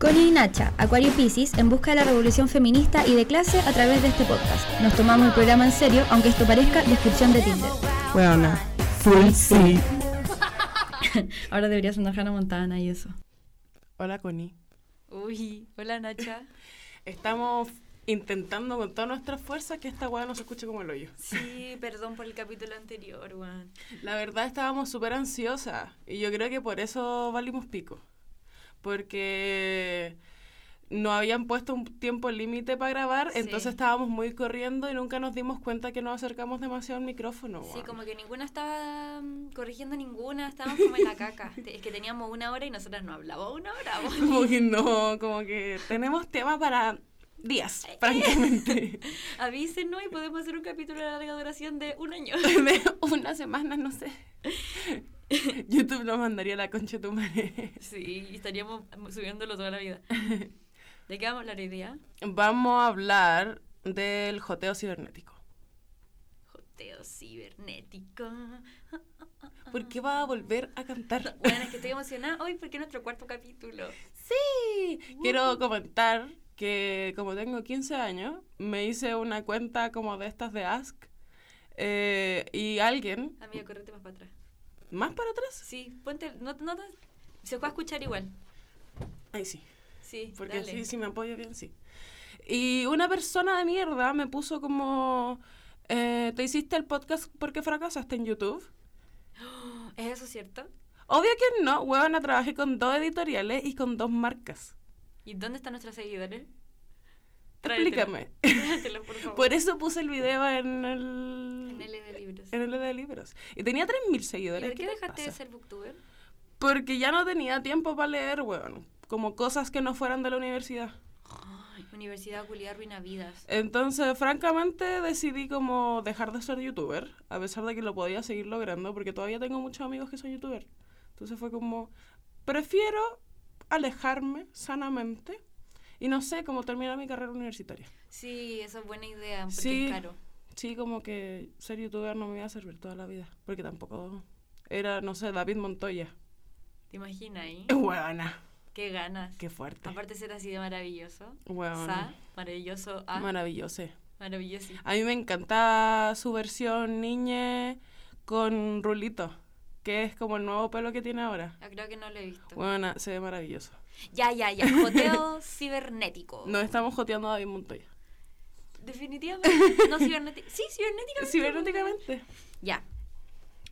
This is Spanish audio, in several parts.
Connie y Nacha, Acuario Pisces, en busca de la revolución feminista y de clase a través de este podcast. Nos tomamos el programa en serio, aunque esto parezca descripción de Tinder. Bueno, full sí. Ahora deberías andar Hannah Montana y eso. Hola, Connie. Uy, hola, Nacha. Estamos intentando con todas nuestras fuerzas que esta weá no se escuche como el hoyo. Sí, perdón por el capítulo anterior, weón. La verdad estábamos súper ansiosas y yo creo que por eso valimos pico. Porque no habían puesto un tiempo límite para grabar, Sí. entonces estábamos muy corriendo y nunca nos dimos cuenta que nos acercamos demasiado al micrófono. Sí, como que ninguna estaba mm, corrigiendo ninguna, estábamos como en la caca. Es que teníamos una hora y nosotras no hablábamos una hora. Como que no, como que tenemos tema para días, francamente. Avísenos y podemos hacer un capítulo de larga duración de un año. de una semana, no sé. YouTube nos mandaría la concha de tu madre. Sí, y estaríamos subiéndolo toda la vida. ¿De qué vamos a hablar hoy día? Vamos a hablar del joteo cibernético. Joteo cibernético. ¿Por qué va a volver a cantar? Bueno, es que estoy emocionada hoy porque es nuestro cuarto capítulo. Sí, quiero comentar que como tengo 15 años, me hice una cuenta como de estas de Ask eh, y alguien, Amiga, correte más para atrás. Más para atrás, Sí, ponte, no, no, se puede escuchar igual. ahí sí, Sí, porque dale. así si me apoyo bien, sí. Y una persona de mierda me puso como, eh, ¿te hiciste el podcast porque fracasaste en YouTube? ¿Es eso cierto? Obvio que no, huevona, trabajé con dos editoriales y con dos marcas. ¿Y dónde están nuestros seguidores? Explícame. Tráetelo, por favor. Por eso puse el video en el... En L de libros. En el de libros. Y tenía 3.000 ¿Y seguidores. por qué te dejaste de ser booktuber? Porque ya no tenía tiempo para leer, weón. Como cosas que no fueran de la universidad. Ay, universidad culiar ruina vidas. Entonces, francamente, decidí como dejar de ser youtuber, a pesar de que lo podía seguir logrando, porque todavía tengo muchos amigos que son youtubers. Entonces fue como, prefiero alejarme sanamente y no sé cómo terminar mi carrera universitaria. Sí, esa es buena idea, porque Sí. es caro. Sí, como que ser youtuber no me iba a servir toda la vida, porque tampoco era, no sé, David Montoya. ¿Te imaginas ahí? Huevona, Qué ganas. qué fuerte. Aparte ser así de maravilloso. Huevona. Sa, maravilloso. A, Maravilloso. maravilloso. A mí me encanta su versión niñe con rulito, que es como el nuevo pelo que tiene ahora. Ah, creo que no lo he visto. Bueno, se ve maravilloso. Ya, ya, ya. Joteo cibernético. Nos estamos joteando a David Montoya. Definitivamente. No cibernético. Sí, cibernéticamente. Cibernéticamente. Ya.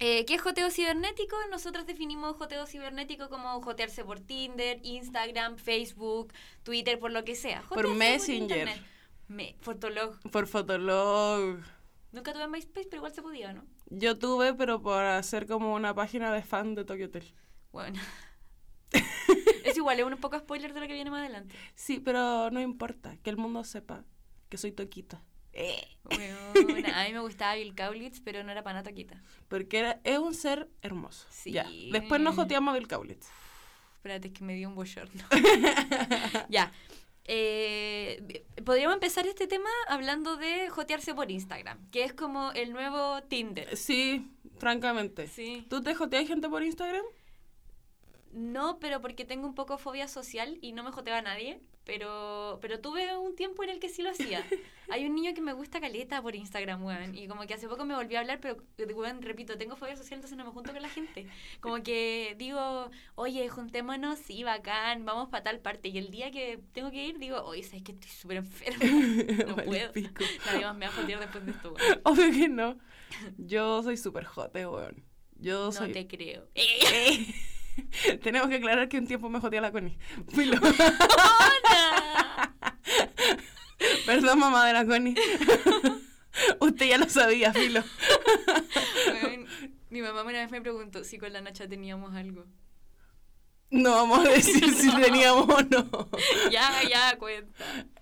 Eh, ¿Qué es joteo cibernético? Nosotros definimos joteo cibernético como jotearse por Tinder, Instagram, Facebook, Twitter, por lo que sea. Por Messenger. internet. Me, Fotolog. Por Fotolog. Nunca tuve MySpace, pero igual se podía, ¿no? Yo tuve, pero por hacer como una página de fan de Tokyo Hotel. Bueno. es igual, es un poco spoiler de lo que viene más adelante. Sí, pero no importa, que el mundo sepa que soy Toquita. Bueno, a mí me gustaba Bill Kaulitz, pero no era para nada taquita. Porque era, es un ser hermoso. Sí. Ya. Después nos joteamos a Bill Kaulitz. Espérate, es que me dio un bochorno. ya. Eh, podríamos empezar este tema hablando de jotearse por Instagram, que es como el nuevo Tinder. Sí, francamente. Sí. ¿Tú te joteas gente por Instagram? No, pero porque tengo un poco fobia social y no me joteaba a nadie, pero, pero tuve un tiempo en el que sí lo hacía. Hay un niño que me gusta caleta por Instagram, weón, y como que hace poco me volví a hablar, pero, weón, repito, tengo fobia social, entonces no me junto con la gente. Como que digo, oye, juntémonos, sí, bacán, vamos para tal parte, y el día que tengo que ir, digo, oye, sabes que estoy súper enferma, no Vale, puedo. pico. Nadie más me va a jotear después de esto, weón. Obvio que no. Yo soy súper jote, weón. Yo No soy... te creo. Tenemos que aclarar que un tiempo me joteé a la Connie. Filo. Perdón, mamá de la Connie. Usted ya lo sabía, Filo. Mi mamá una vez me preguntó si con la Nacha teníamos algo. No vamos a decir si teníamos o no. ya, ya, cuenta.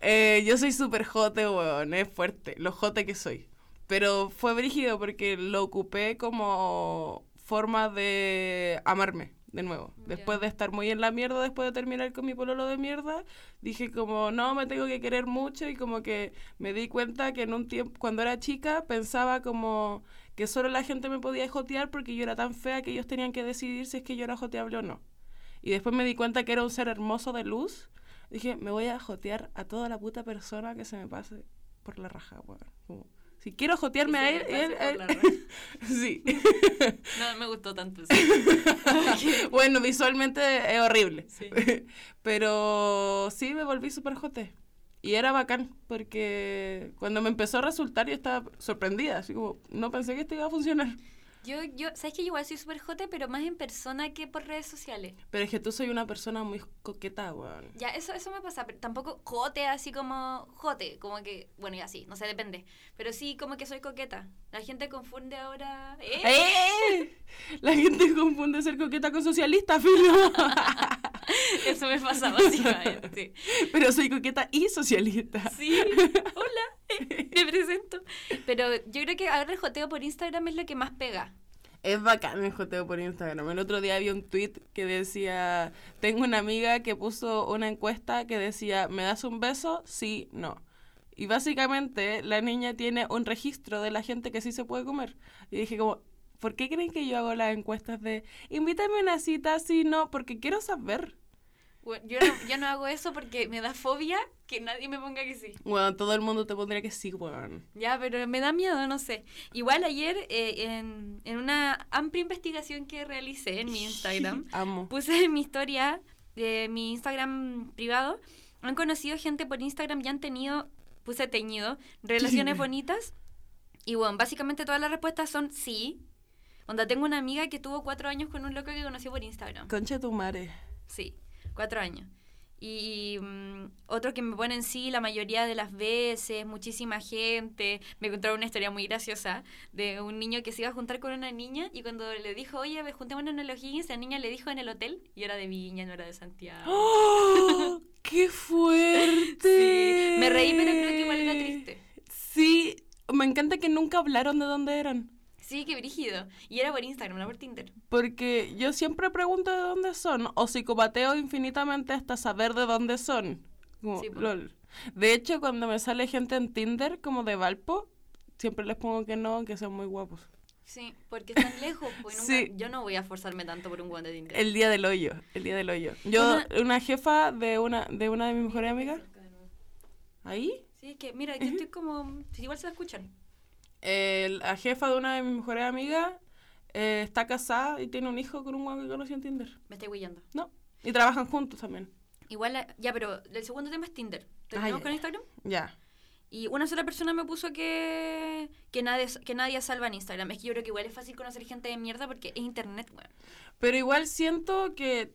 Eh, yo soy súper jote, weón. Es fuerte. Lo jote que soy. Pero fue brígido porque lo ocupé como forma de amarme de nuevo. Después de estar muy en la mierda, después de terminar con mi pololo de mierda, dije como, no, me tengo que querer mucho y como que me di cuenta que en un tiempo, cuando era chica, pensaba como que solo la gente me podía jotear porque yo era tan fea que ellos tenían que decidir si es que yo era joteable o no. Y después me di cuenta que era un ser hermoso de luz Dije, me voy a jotear a toda la puta persona que se me pase por la raja, weón. Si quiero jotearme a él, él, él- sí. No me gustó tanto eso. bueno, visualmente es horrible. Sí. Pero sí me volví súper jote. Y era bacán, porque cuando me empezó a resultar yo estaba sorprendida, así como, no pensé que esto iba a funcionar. Yo, yo, sabes que yo igual soy súper jote, pero más en persona que por redes sociales. Pero es que tú soy una persona muy coqueta, weón. Ya, eso, eso me pasa, pero tampoco jote así como jote, como que, bueno, ya sí, no sé, depende. Pero sí como que soy coqueta. La gente confunde ahora... ¿Eh? ¡Eh! La gente confunde ser coqueta con socialista, filo. Eso me pasa básicamente. Pero soy coqueta y socialista. Sí, hola, me presento. Pero yo creo que ahora el joteo por Instagram es lo que más pega. Es bacán el joteo por Instagram. El otro día había un tweet que decía, tengo una amiga que puso una encuesta que decía, ¿me das un beso? Sí, no. Y básicamente la niña tiene un registro de la gente que sí se puede comer. Y dije como, ¿por qué creen que yo hago las encuestas de, invítame a una cita? Sí, no, porque quiero saber. Bueno, yo, no, yo no hago eso porque me da fobia que nadie me ponga que sí. Bueno, todo el mundo te pondría que sí, weón. Ya, pero me da miedo, no sé. Igual ayer, eh, en, en una amplia investigación que realicé en mi Instagram, Amo. puse en mi historia de mi Instagram privado, han conocido gente por Instagram y han tenido, puse teñido, relaciones bonitas. Y bueno, básicamente todas las respuestas son sí. Onda, tengo una amiga que tuvo cuatro años con un loco que conoció por Instagram. Concha tu madre. Sí, cuatro años. Y mm, otro que me ponen sí la mayoría de las veces, muchísima gente. Me contaron una historia muy graciosa de un niño que se iba a juntar con una niña y cuando le dijo, oye, juntémonos en el O'Higgins, la niña le dijo en el hotel y era de Viña, no era de Santiago. ¡Oh! ¡Qué fuerte! Sí, me reí, pero creo que igual era triste. Sí, me encanta que nunca hablaron de dónde eran. Sí, qué brígido. Y era por Instagram, no por Tinder. Porque yo siempre pregunto de dónde son, o psicopateo infinitamente hasta saber de dónde son. Como, Sí, po. lol. De hecho, cuando me sale gente en Tinder, como de Valpo, siempre les pongo que no, que son muy guapos. Sí, porque están lejos. Pues nunca- Sí. Yo no voy a forzarme tanto por un guante de Tinder. El día del hoyo, el día del hoyo. Yo, Una- una jefa de una de una de mis mejores amigas, ahí, Sí, es que mira, yo estoy como... Igual se la escuchan. El- la jefa de una de mis mejores amigas eh, está casada y tiene un hijo con un guapo que conoció en Tinder. Me estoy huyendo. No, y trabajan juntos también. Igual, la- ya, pero el segundo tema es Tinder. Ah, Terminamos ya, con. Instagram. Ya. Y una sola persona me puso que, que, nadie, que nadie salva en Instagram. Es que yo creo que igual es fácil conocer gente de mierda porque es internet, weón. Pero igual siento que,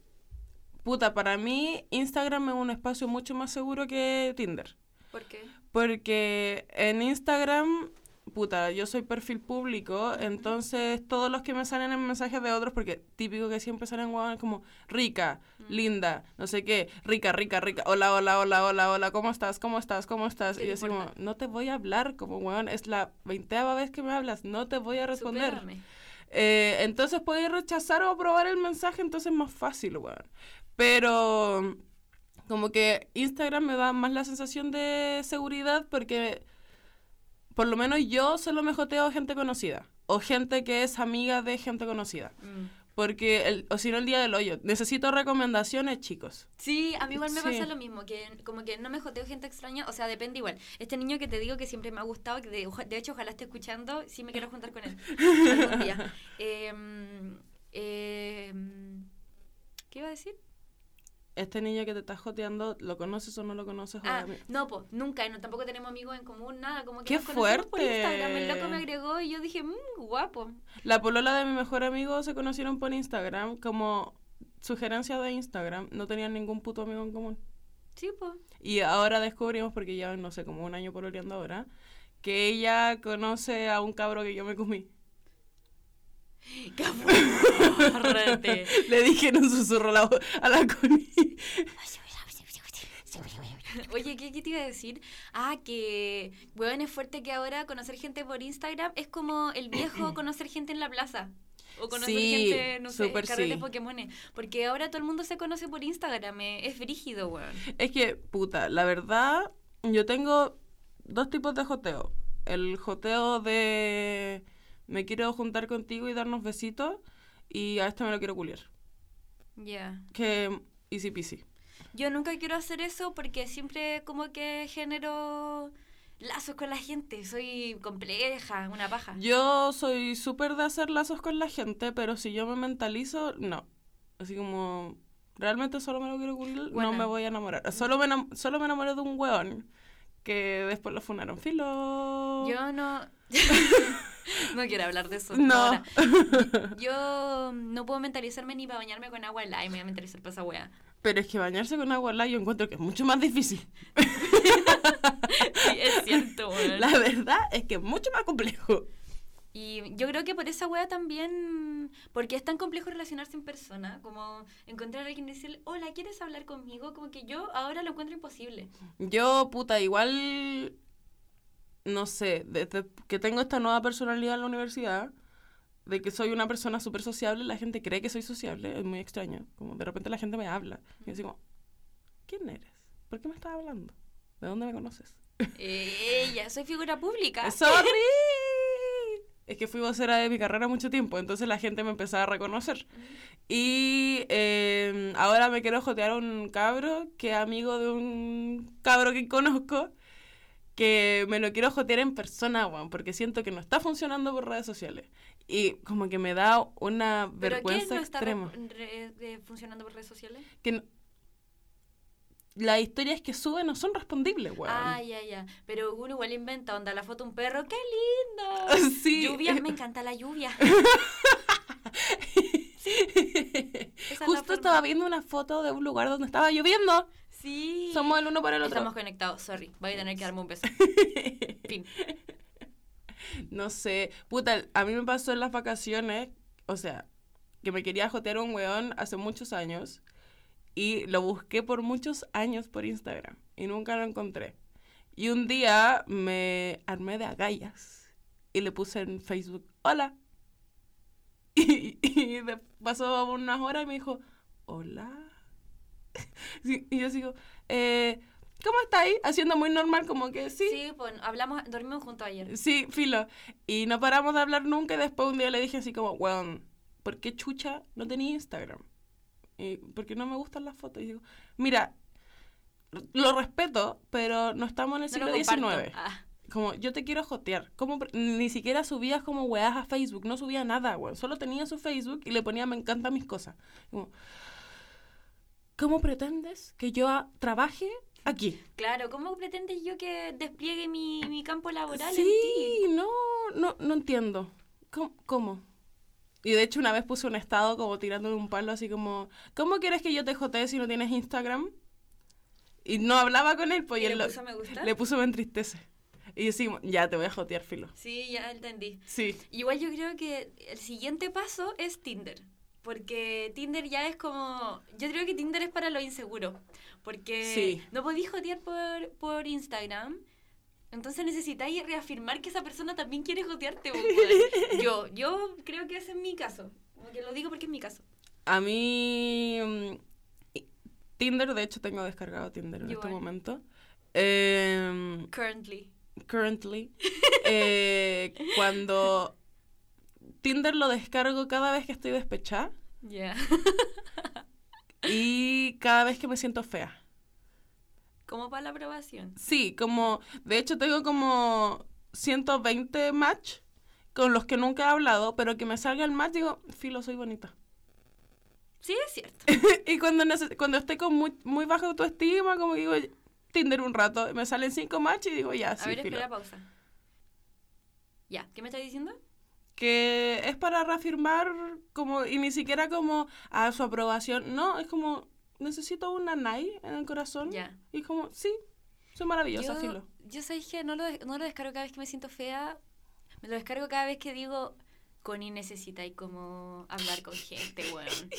puta, para mí Instagram es un espacio mucho más seguro que Tinder. ¿Por qué? Porque en Instagram, puta, yo soy perfil público, entonces todos los que me salen en mensajes de otros, porque típico que siempre salen huevones como rica, linda, no sé qué, rica, rica, rica, hola, hola, hola, hola, hola, ¿cómo estás? ¿Cómo estás? ¿Cómo estás? ¿Qué Y yo así como, importa? no te voy a hablar como huevón, es la veinteava vez que me hablas, no te voy a responder. Eh, entonces podéis rechazar o aprobar el mensaje, entonces es más fácil, weón. Pero como que Instagram me da más la sensación de seguridad porque por lo menos yo solo me joteo a gente conocida o gente que es amiga de gente conocida. Mm. Porque, el, o si no, el día del hoyo. Necesito recomendaciones, chicos. Sí, a mí igual me Sí. pasa lo mismo, que como que no me joteo gente extraña, o sea, depende igual. Este niño que te digo que siempre me ha gustado, que de, de hecho ojalá esté escuchando, sí me quiero juntar con él algún día. Em, em, ¿Qué iba a decir? Este niño que te está joteando, ¿lo conoces o no lo conoces? Ah, no, pues nunca, no, tampoco tenemos amigos en común, nada, como que ¡Qué nos conocimos por fuerte! Instagram, el loco me agregó y yo dije, mmm, guapo. La polola de mi mejor amigo se conocieron por Instagram como sugerencia de Instagram. No tenían ningún puto amigo en común. Sí, pues. Y ahora descubrimos, porque ya no sé, como un año pololeando ahora, que ella conoce a un cabro que yo me comí. Córrete. Le dije en un susurro a la, a la Connie. Oye, ¿qué, ¿qué te iba a decir? Ah, que, weón, es fuerte que ahora conocer gente por Instagram es como el viejo conocer gente en la plaza. O conocer Sí, gente, no sé, carretes sí. Pokémones. Porque ahora todo el mundo se conoce por Instagram. eh, Es brígido, weón. Es que, puta, la verdad, yo tengo dos tipos de joteo. El joteo de me quiero juntar contigo y darnos besitos, y a este me lo quiero culiar. Ya. Que easy peasy. Yo nunca quiero hacer eso porque siempre como que genero lazos con la gente. Soy compleja, una paja. Yo soy súper de hacer lazos con la gente, pero si yo me mentalizo, no. Así como, realmente solo me lo quiero Buena. no me voy a enamorar. Solo me, enam- solo me enamoré de un weón que después lo funaron. Filo. Yo no... no quiero hablar de eso. No. Yo no puedo mentalizarme ni para bañarme con agua helada y me voy a mentalizar para esa wea. Pero es que bañarse con agua helada yo encuentro que es mucho más difícil. Sí, es cierto, weón. La verdad es que es mucho más complejo. Y yo creo que por esa wea también, porque es tan complejo relacionarse en persona, como encontrar a alguien y decirle, hola, ¿quieres hablar conmigo? Como que yo ahora lo encuentro imposible. Yo, puta, igual, no sé, desde que tengo esta nueva personalidad en la universidad, de que soy una persona súper sociable, la gente cree que soy sociable, es muy extraño. Como de repente la gente me habla y yo digo, ¿quién eres? ¿Por qué me estás hablando? ¿De dónde me conoces? Ella, soy figura pública. ¡Sorry! Es que fui vocera de mi carrera mucho tiempo, entonces la gente me empezaba a reconocer. Y eh, ahora me quiero jotear a un cabro que es amigo de un cabro que conozco, que me lo quiero jotear en persona, weón, porque siento que no está funcionando por redes sociales. Y como que me da una ¿Pero qué vergüenza no está extrema. re- re- de- funcionando por redes sociales? Que no- las historias que sube no son respondibles, weón. Ah, ya, ya. Pero uno igual inventa, onda, la foto un perro, ¡qué lindo! Sí. Lluvia, me encanta la lluvia. La Justo estaba viendo una foto de un lugar donde estaba lloviendo. Sí. Somos el uno para el otro. Estamos conectados, sorry. Voy a tener que darme un beso. Fin. No sé, puta, a mí me pasó en las vacaciones, o sea, que me quería jotear un weón hace muchos años y lo busqué por muchos años por Instagram y nunca lo encontré. Y un día me armé de agallas y le puse en Facebook, hola. Y, y pasó unas horas y me dijo, hola. Y yo sigo, eh, ¿cómo estáis? Haciendo muy normal, como que sí, Sí, pues hablamos, dormimos juntos ayer. Sí, filo. Y no paramos de hablar nunca y después un día le dije así como, weón, ¿por qué chucha no tenía Instagram? Y porque no me gustan las fotos. Y digo, mira, lo respeto, pero no estamos en el siglo. XIX. Ah, Como, yo te quiero jotear. Como, ni siquiera subías como weas a Facebook, no subía nada, weón. Solo tenía su Facebook y le ponía me encanta mis cosas. Como, ¿Cómo pretendes que yo trabaje aquí? claro, ¿cómo pretendes yo que despliegue mi, mi campo laboral en Sí, ti? no, no, no entiendo. ¿Cómo, ¿Cómo? Y de hecho una vez puse un estado como tirándole un palo así como, ¿cómo quieres que yo te jotee si no tienes Instagram? Y no hablaba con él, pues ¿Y él le lo- puso me gusta? le puso me entristece. Y decimos, ya te voy a jotear, filo. Sí, ya entendí. Sí. Igual yo creo que el siguiente paso es Tinder. Porque Tinder ya es como. Yo creo que Tinder es para lo inseguro. Porque Sí. no podéis jotear por, por Instagram. Entonces necesitáis reafirmar que esa persona también quiere jotearte. yo, yo creo que ese es mi caso. Como que lo digo porque es mi caso. A mí mm, Tinder, de hecho tengo descargado Tinder en este momento. Em, Currently. currently, eh, cuando Tinder lo descargo cada vez que estoy despechada Ya. y cada vez que me siento fea. como para la aprobación. Sí, como, de hecho tengo como 120 match con los que nunca he hablado, pero que me salga el match digo, filo, soy bonita. Sí, es cierto. y cuando, cuando estoy con muy, muy baja autoestima, como digo, Tinder un rato, me salen cinco match y digo, ya, A sí, ver, filo. espera, pausa. Ya, ¿qué me estás diciendo? Que es para reafirmar como y ni siquiera como a su aprobación no es como necesito una nai en el corazón Ya. y como sí soy maravillosa yo, filo yo sabéis que no lo, no lo descargo cada vez que me siento fea. Me lo descargo cada vez que digo, Connie necesita y como hablar con gente, weón.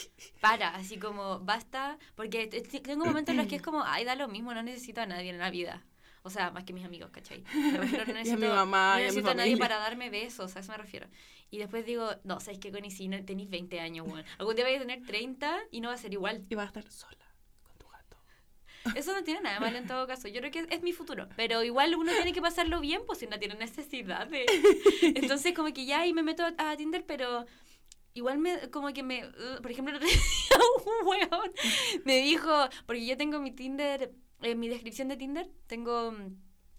Para, así como, basta. Porque tengo momentos en los que es como, ay, da lo mismo, no necesito a nadie en la vida. O sea, más que mis amigos, ¿cachai? Me refiero, no Y a mi necesito, mamá, no y a mi necesito a nadie para darme besos, a eso me refiero. Y después digo, no, ¿sabes qué, Connie? Si no, tenéis 20 años, weón. Algún día vais a tener 30 y no va a ser igual. y vas a estar sola con tu gato Eso no tiene nada malo en todo caso. Yo creo que es, es mi futuro. Pero igual uno tiene que pasarlo bien, pues si no tiene necesidad de. Entonces, como que ya ahí me meto a, a Tinder, pero igual me, como que me, uh, por ejemplo, un weón me dijo, porque yo tengo mi Tinder, en mi descripción de Tinder, tengo mm,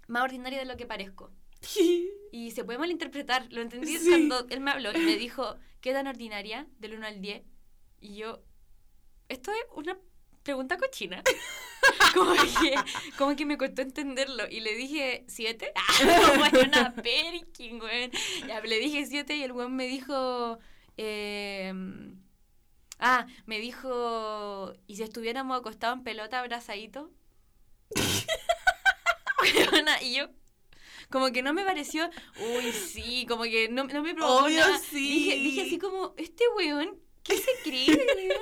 más ordinaria de lo que parezco. Y se puede malinterpretar, lo entendí Sí. cuando él me habló y me dijo, ¿qué tan ordinaria? Del 1 al 10. Y yo, esto es una pregunta cochina. como, que, como que me costó entenderlo. Y le dije, ¿siete? Ah, bueno, una perkin. Ya, le dije siete y el weón me dijo... eh, ah, me dijo, ¿y si estuviéramos acostados en pelota abrazaditos? Y yo, como que no me pareció, uy, sí, como que no, no me provocó Obvio, nada. sí. Dije, dije así como, este weón, ¿qué se cree, weón?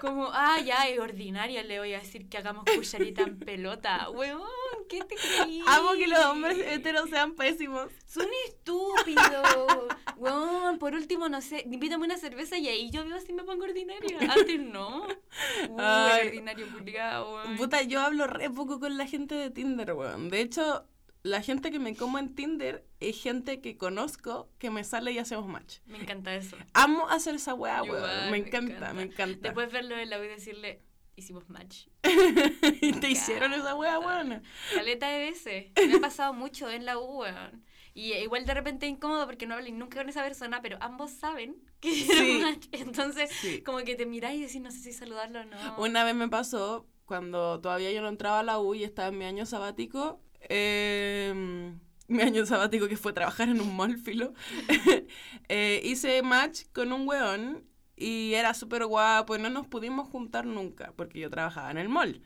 Como, ah, ya, es ordinaria, le voy a decir que hagamos cucharita en pelota. Weón, ¿qué te creí? Amo que los hombres heteros sean pésimos. Son estúpidos. Weón, por último, no sé, invítame una cerveza y ahí yo veo si me pongo ordinaria. Antes no. Uy, Ay. ordinario culiao, weón. Puta, yo hablo re poco con la gente de Tinder, weón. De hecho, la gente que me como en Tinder es gente que conozco, que me sale y hacemos match. Me encanta eso. Amo hacer esa weá, weón. Me encanta, me encanta. Después verlo en la y decirle, hicimos match. y te hicieron esa weá, weón. Caleta de veces. Me ha pasado mucho en la U, weón. Y eh, igual de repente incómodo porque no hablé nunca con esa persona, pero ambos saben que hicieron Sí. match. Entonces, Sí. como que te miráis y decís, no sé si saludarlo o no. Una vez me pasó, cuando todavía yo no entraba a la U y estaba en mi año sabático, eh, mi año sabático que fue trabajar en un mall, filo, eh, hice match con un weón y era súper guapo y no nos pudimos juntar nunca porque yo trabajaba en el mall.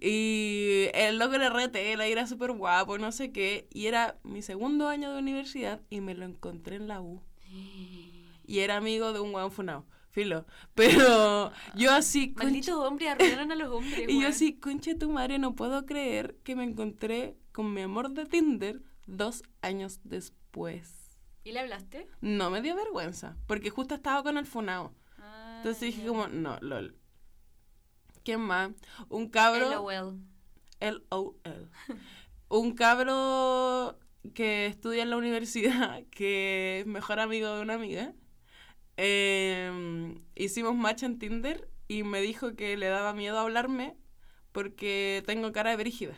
Y el loco era re tela y era súper guapo, no sé qué, y era mi segundo año de universidad y me lo encontré en la U. Y era amigo de un weón funado. Filo. Pero yo así, concha- Malditos hombres, arruinaron a los hombres, y yo así, conche tu madre, no puedo creer que me encontré con mi amor de Tinder dos años después. ¿Y le hablaste? No me dio vergüenza, porque justo estaba con el funao. Ah, Entonces dije como, no, lol. ¿Quién más? Un cabro... LOL. L-O-L. Un cabro que estudia en la universidad, que es mejor amigo de una amiga. Eh, hicimos match en Tinder y me dijo que le daba miedo hablarme porque tengo cara de brígida.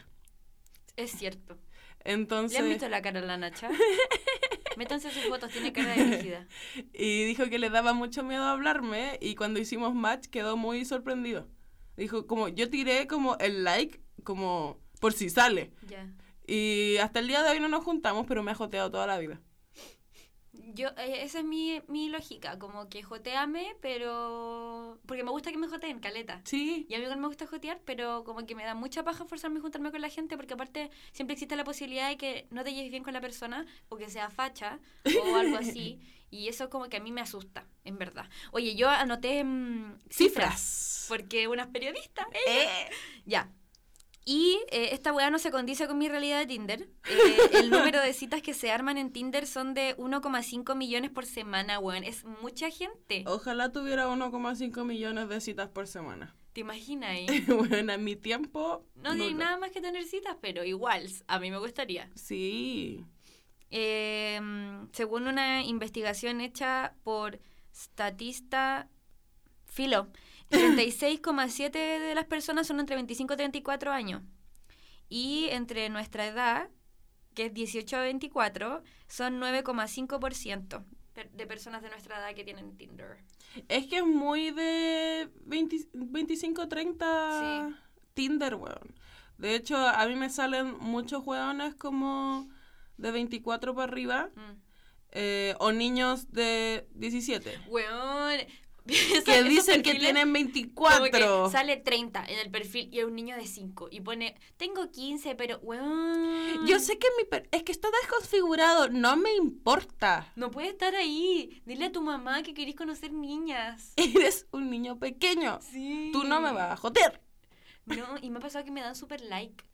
Es cierto. ¿Le Entonces, han visto la cara a la Nacha? Métanse sus fotos, tiene cara de rígida. y dijo que le daba mucho miedo hablarme y cuando hicimos match quedó muy sorprendido. Dijo como, yo tiré como el like, como por si sale. Ya. Y hasta el día de hoy no nos juntamos, pero me ha joteado toda la vida. Yo, eh, esa es mi, mi lógica, como que joteame, pero... Porque me gusta que me joteen, caleta. Sí, Y a mí igual me gusta jotear, pero como que me da mucha paja forzarme a juntarme con la gente, porque aparte siempre existe la posibilidad de que no te lleves bien con la persona, o que sea facha, o algo así. Y eso como que a mí me asusta, en verdad. Oye, yo anoté mm, cifras, cifras. porque unas periodistas... Eh. Ya. Y eh, esta weá no se condice con mi realidad de Tinder. Eh, el número de citas que se arman en Tinder son de 1,5 millones por semana, weón. Es mucha gente. Ojalá tuviera 1,5 millones de citas por semana. ¿Te imaginas ahí? bueno, en mi tiempo. No nulo. nada más que tener citas, pero igual, a mí me gustaría. Sí. Eh, según una investigación hecha por Statista Filo, 36,7 de las personas son entre 25 y 34 años. Y entre nuestra edad, que es 18 a 24, son 9,5% per- de personas de nuestra edad que tienen Tinder. Es que es muy de 20 25, 30 Tinder, weón. De hecho, a mí me salen muchos weones como de 24 para arriba. Mm. eh, o niños de 17. Weón. Que dicen que tienen Como 24. que sale 30 en el perfil y es un niño de 5 y pone, tengo 15, pero weón. Yo sé que mi per- es que está desconfigurado, no me importa. No puede estar ahí. Dile a tu mamá que querés conocer niñas. Eres un niño pequeño. Sí. Tú no me vas a joder. No, y me ha pasado que me dan super like.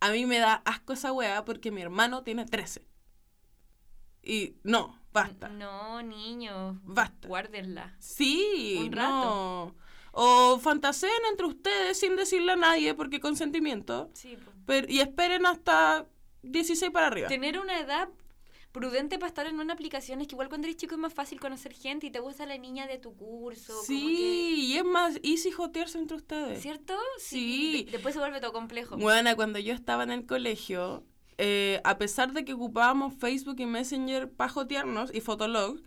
A mí me da asco esa weá porque mi hermano tiene 13. Y no, basta. No, niño. Basta. Guárdenla. Sí, Un no. O fantaseen entre ustedes sin decirle a nadie porque consentimiento. Sí, po. Pero, y esperen hasta 16 para arriba. Tener una edad prudente para estar en una aplicación es que igual cuando eres chico es más fácil conocer gente y te gusta la niña de tu curso. como Sí, y es más easy jotearse entre ustedes. ¿Cierto? Sí. De- después se vuelve todo complejo. Bueno, cuando yo estaba en el colegio, eh, a pesar de que ocupábamos Facebook y Messenger para jotearnos y Fotolog,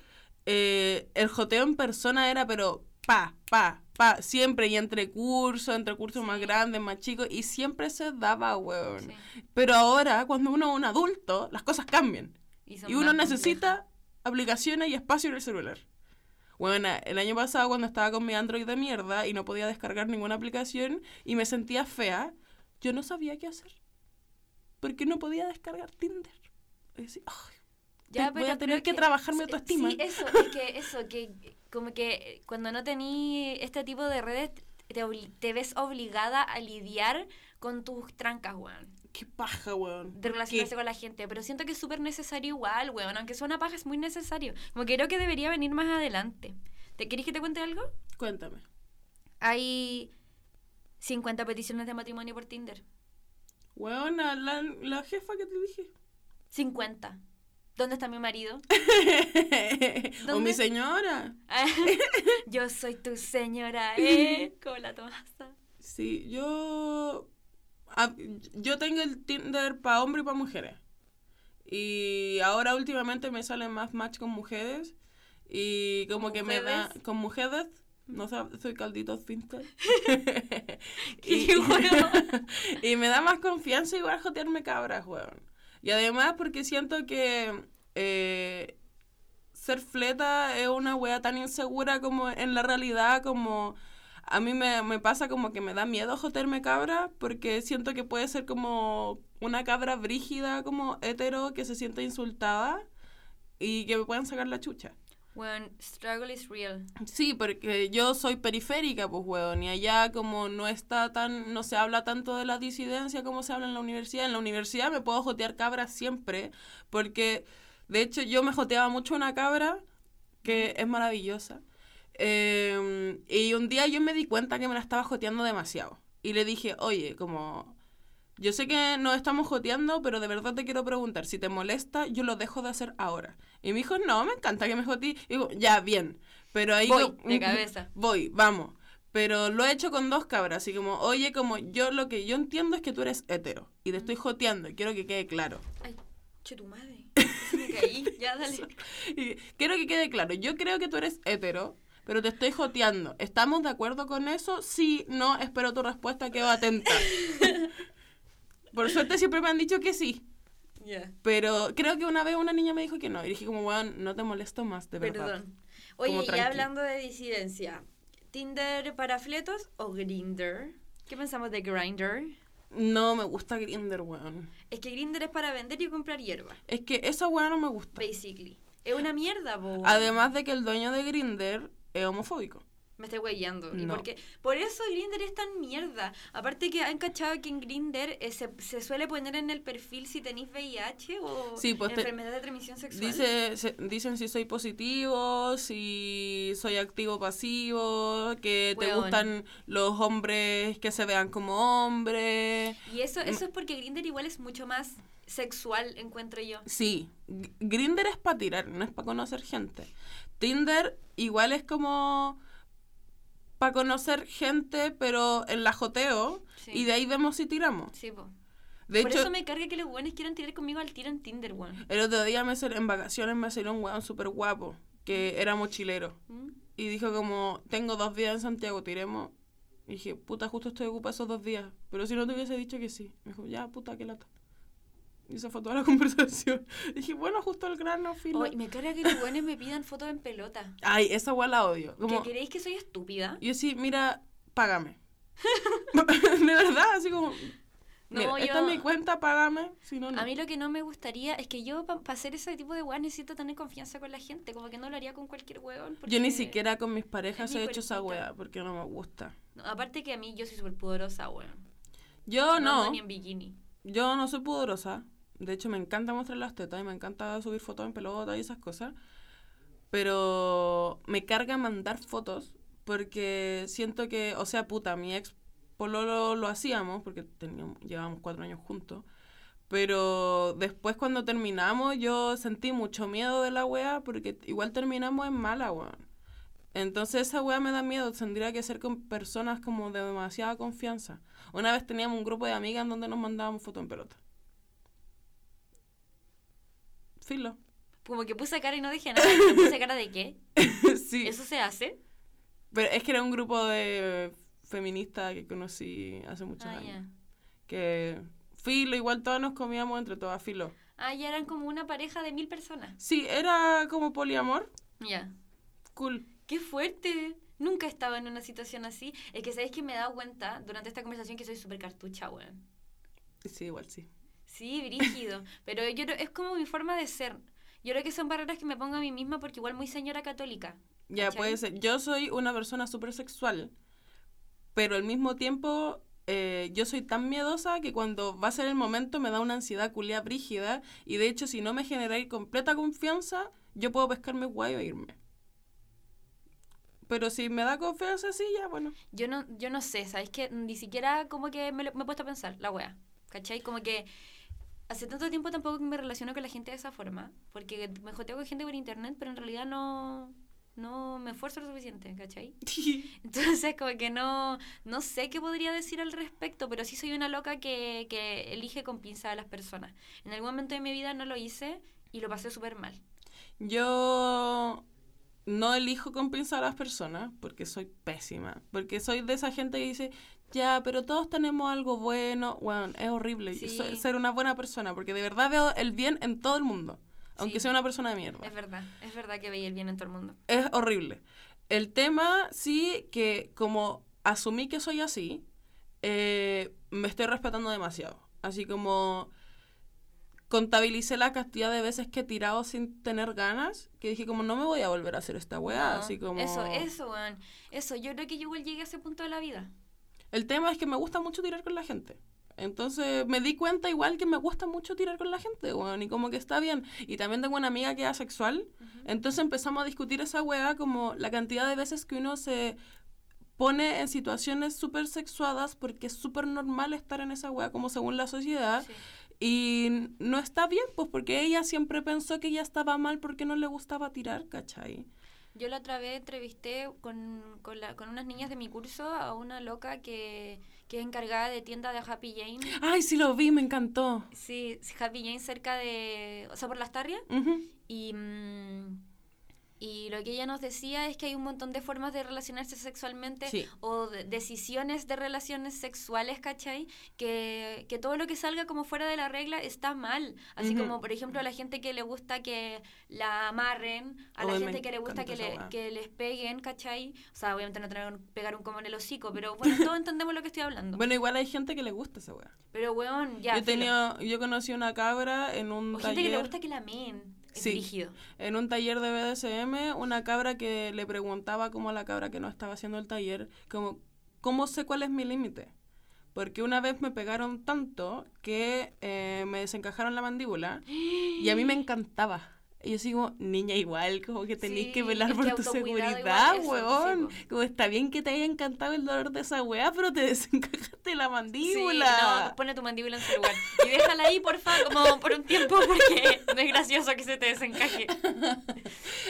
eh, el joteo en persona era pero pa, pa, pa, siempre y entre cursos, entre cursos más grandes, más chicos, y siempre se daba, weón. Sí. Pero ahora, cuando uno es un adulto, las cosas cambian. Y uno necesita aplicaciones y espacio en el celular. Bueno, el año pasado cuando estaba con mi Android de mierda y no podía descargar ninguna aplicación y me sentía fea, yo no sabía qué hacer. Porque no podía descargar Tinder. Y decía, "Ay, Ya, voy a tener creo que trabajar mi autoestima". Sí, eso, es que eso, que como que cuando no tení este tipo de redes, te, te ves obligada a lidiar con tus trancas, weón. qué paja, weón. De ¿Por relacionarse qué? con la gente. Pero siento que es súper necesario igual, weón. Aunque sea una paja, es muy necesario. Como que creo que debería venir más adelante. ¿Te querés que te cuente algo? Cuéntame. Hay 50 peticiones de matrimonio por Tinder. Weón, la, la jefa que te dije. 50. ¿Dónde está mi marido? o mi señora. Yo soy tu señora, ¿eh? Como la Tomasa. Sí, yo. yo tengo el Tinder para hombres y para mujeres. Y ahora últimamente me salen más match con mujeres. Y como ¿Con que me da. Con mujeres. No sé, soy caldito. Qué juego. y me da más confianza igual jotearme cabras, weón. Y además porque siento que eh, ser fleta es una wea tan insegura como en la realidad, como a mí me, me pasa como que me da miedo jotearme cabra porque siento que puede ser como una cabra brígida, como hetero, que se siente insultada y que me puedan sacar la chucha. When struggle is real. Sí, porque yo soy periférica, pues, weón, y allá como no está tan, no se habla tanto de la disidencia como se habla en la universidad. En la universidad me puedo jotear cabras siempre, porque de hecho yo me joteaba mucho una cabra que es maravillosa. eh, y un día yo me di cuenta que me la estaba joteando demasiado. Y le dije, oye, como, yo sé que nos estamos joteando, pero de verdad te quiero preguntar, si te molesta, yo lo dejo de hacer ahora. Y me dijo, no, me encanta que me jotees. Y digo, ya, bien. Pero ahí... Voy, de cabeza. Voy, vamos. Pero lo he hecho con dos cabras, así como, oye, como yo lo que yo entiendo es que tú eres hetero. Y te estoy joteando, quiero que quede claro. Ay, che tu madre. Me caí. Ya, dale. Y quiero que quede claro, yo creo que tú eres hetero, pero te estoy joteando. ¿Estamos de acuerdo con eso? Sí, no, espero tu respuesta, quedo atenta. Por suerte siempre me han dicho que sí. Pero creo que una vez una niña me dijo que no. Y dije como, weón, no te molesto más, de verdad. Perdón. Oye, Como y tranqui. hablando de disidencia, ¿Tinder para fletos o Grinder? ¿Qué pensamos de Grinder? No me gusta Grinder, weón. Es que Grinder es para vender y comprar hierba, Es que esa weá no me gusta. basically. Es una mierda, po. Además de que el dueño de Grinder es homofóbico. Me estoy huellando. ¿Y No. por eso Grinder es tan mierda. Aparte que han cachado que en Grinder se, se suele poner en el perfil si tenéis VIH o Sí, pues te- enfermedad de transmisión sexual. Dice, se- dicen si soy positivo, si soy activo pasivo, que te gustan los hombres que se vean como hombres. Y eso, eso es porque Grinder igual es mucho más sexual, encuentro yo. Sí, Grinder es para tirar, no es para conocer gente. Tinder igual es como para conocer gente, pero en la joteo, Sí. y de ahí vemos si tiramos. Sí, po. De Por hecho, eso me carga que los buenos quieran tirar conmigo al tiro en Tinder, weón. el otro día me sal- en vacaciones me salió un weón súper guapo, que era mochilero. ¿Mm? Y dijo como, tengo dos días en Santiago, tiremos. Y dije, puta, justo estoy ocupada esos dos días. Pero si no te hubiese dicho que sí. Me dijo, ya, puta, qué lata. Y esa fue toda la conversación. Y dije, bueno, justo al grano, filo. Me carga que los buenos me pidan fotos en pelota. Ay, esa weá la odio. Como, ¿Que creéis que soy estúpida? yo sí, mira, págame. de verdad, así como, No, mira, esta yo- es mi cuenta, págame. Si no, no. A mí lo que no me gustaría es que yo, para hacer ese tipo de weón, necesito tener confianza con la gente. Como que no lo haría con cualquier weón. Yo ni siquiera con mis parejas mi he hecho esa weá, porque no me gusta. No, aparte que a mí yo soy súper pudorosa, weón. Yo no, ni en bikini. yo no soy pudorosa. De hecho, me encanta mostrar las tetas y me encanta subir fotos en pelota y esas cosas. Pero me carga mandar fotos porque siento que, o sea, puta, mi ex pololo lo hacíamos porque teníamos, llevábamos cuatro años juntos. Pero después cuando terminamos yo sentí mucho miedo de la wea porque igual terminamos en mala, weón. Entonces esa wea me da miedo, tendría que ser con personas como de demasiada confianza. Una vez teníamos un grupo de amigas en donde nos mandábamos fotos en pelota. Filo. Como que puse cara y no dije nada. ¿pero ¿Puse cara de qué? sí. ¿Eso se hace? Pero es que era un grupo de feministas que conocí hace muchos Ah, años. Que filo, igual todas nos comíamos entre todas filo. Ah, ya eran como una pareja de mil personas. Sí, era como poliamor. Ya. Cool. ¡Qué fuerte! Nunca estaba en una situación así. Es que sabéis que me he dado cuenta durante esta conversación que soy súper cartucha, weón. Sí, igual sí. Sí, brígido. Pero yo es como mi forma de ser. Yo creo que son barreras que me pongo a mí misma porque igual muy señora católica. Ya ¿Cachai? puede ser. Yo soy una persona súper sexual, pero al mismo tiempo eh, yo soy tan miedosa que cuando va a ser el momento me da una ansiedad culia brígida y de hecho si no me generáis completa confianza, yo puedo pescarme guay o irme. Pero si me da confianza, sí, ya, bueno. Yo no, yo no sé, ¿sabéis que Ni siquiera como que me, lo- me he puesto a pensar, la wea. ¿Cachai? Como que hace tanto tiempo tampoco me relaciono con la gente de esa forma. Porque me joteo con gente por internet, pero en realidad no, no me esfuerzo lo suficiente, ¿cachai? Entonces, como que no, no sé qué podría decir al respecto, pero sí soy una loca que, que elige con pinza a las personas. En algún momento de mi vida no lo hice y lo pasé súper mal. Yo no elijo compensar a las personas porque soy pésima. Porque soy de esa gente que dice, ya, pero todos tenemos algo bueno. Bueno, es horrible Sí. so- ser una buena persona porque de verdad veo el bien en todo el mundo. Aunque Sí. sea una persona de mierda. Es verdad, es verdad que veía el bien en todo el mundo. Es horrible. El tema, sí, que como asumí que soy así, eh, me estoy respetando demasiado. Así como contabilicé la cantidad de veces que he tirado sin tener ganas, que dije como no me voy a volver a hacer esta weá, No, así como... Eso, eso, weón. Eso, yo creo que yo igual llegué a ese punto de la vida. El tema es que me gusta mucho tirar con la gente. Entonces me di cuenta igual que me gusta mucho tirar con la gente, weón, y como que está bien. Y también tengo una amiga que es asexual, entonces empezamos a discutir esa weá como la cantidad de veces que uno se pone en situaciones súper sexuadas porque es súper normal estar en esa weá como según la sociedad. Sí. Y no está bien, pues porque ella siempre pensó que ella estaba mal porque no le gustaba tirar, ¿cachai? Yo la otra vez entrevisté con, con, la- con unas niñas de mi curso a una loca que, que es encargada de tienda de Happy Jane. Ay, sí lo vi, me encantó. Sí, Happy Jane cerca de... O sea, por las Tarrias. Y, mm, y lo que ella nos decía es que hay un montón de formas de relacionarse sexualmente Sí. o de- decisiones de relaciones sexuales, ¿cachai? Que, que todo lo que salga como fuera de la regla está mal. Así como, por ejemplo, a la gente que le gusta que la amarren, a la gente que le gusta que, le- que les peguen, ¿cachai? O sea, obviamente no tener pegar un como en el hocico, pero bueno, todos entendemos lo que estoy hablando. Bueno, igual hay gente que le gusta esa weá. pero, weón, ya. yo, tenía, yo conocí una cabra en un. O gente que le taller gusta que la meen. Sí. en un taller de BDSM, una cabra que le preguntaba como a la cabra que no estaba haciendo el taller, como, ¿cómo sé cuál es mi límite? Porque una vez me pegaron tanto que eh, me desencajaron la mandíbula y a mí me encantaba. Y yo sigo, niña, igual, como que tenéis Sí, que velar por tu seguridad, igual, weón. sí, como está bien que te haya encantado el dolor de esa weá, pero te desencajaste la Sí, mandíbula. no, pone tu mandíbula en su lugar. Y déjala ahí, porfa, como por un tiempo, porque no es gracioso que se te desencaje.